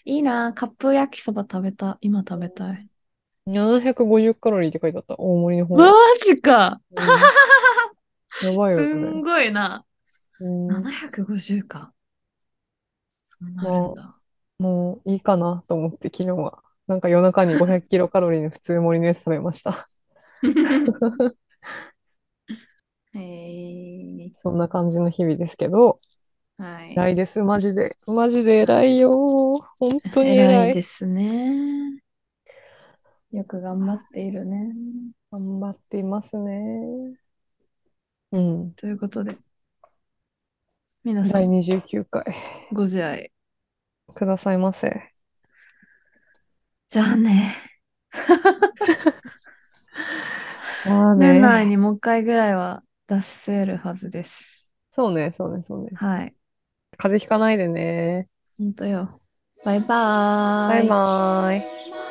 Speaker 2: いいな、カップ焼きそば食べた。今食べたい。
Speaker 1: 750カロリーって書いてあった。大盛りの方。
Speaker 2: マジか
Speaker 1: うんやばいよ、
Speaker 2: す。んごいな。
Speaker 1: うん
Speaker 2: 750か。そんなんだ。
Speaker 1: もういいかなと思って昨日は。なんか夜中に500キロカロリーの普通盛りのやつ食べました。
Speaker 2: へー
Speaker 1: そんな感じの日々ですけど、
Speaker 2: はい。
Speaker 1: 偉いです。マジで。マジで偉いよ。本当に偉い。
Speaker 2: 偉いですね。よく頑張っているね。
Speaker 1: 頑張っていますね。うん。
Speaker 2: ということで、皆さ
Speaker 1: 第
Speaker 2: ん、
Speaker 1: 29回。
Speaker 2: ご自愛。
Speaker 1: くださいませ。
Speaker 2: じゃあね。
Speaker 1: じゃあ
Speaker 2: 年内
Speaker 1: ね。
Speaker 2: にもう一回ぐらいは出せるはずです。
Speaker 1: そうね、そうね、そうね。
Speaker 2: はい。
Speaker 1: 風邪ひかないでね。
Speaker 2: ほんとよ。バイバーイ。
Speaker 1: バイバーイ。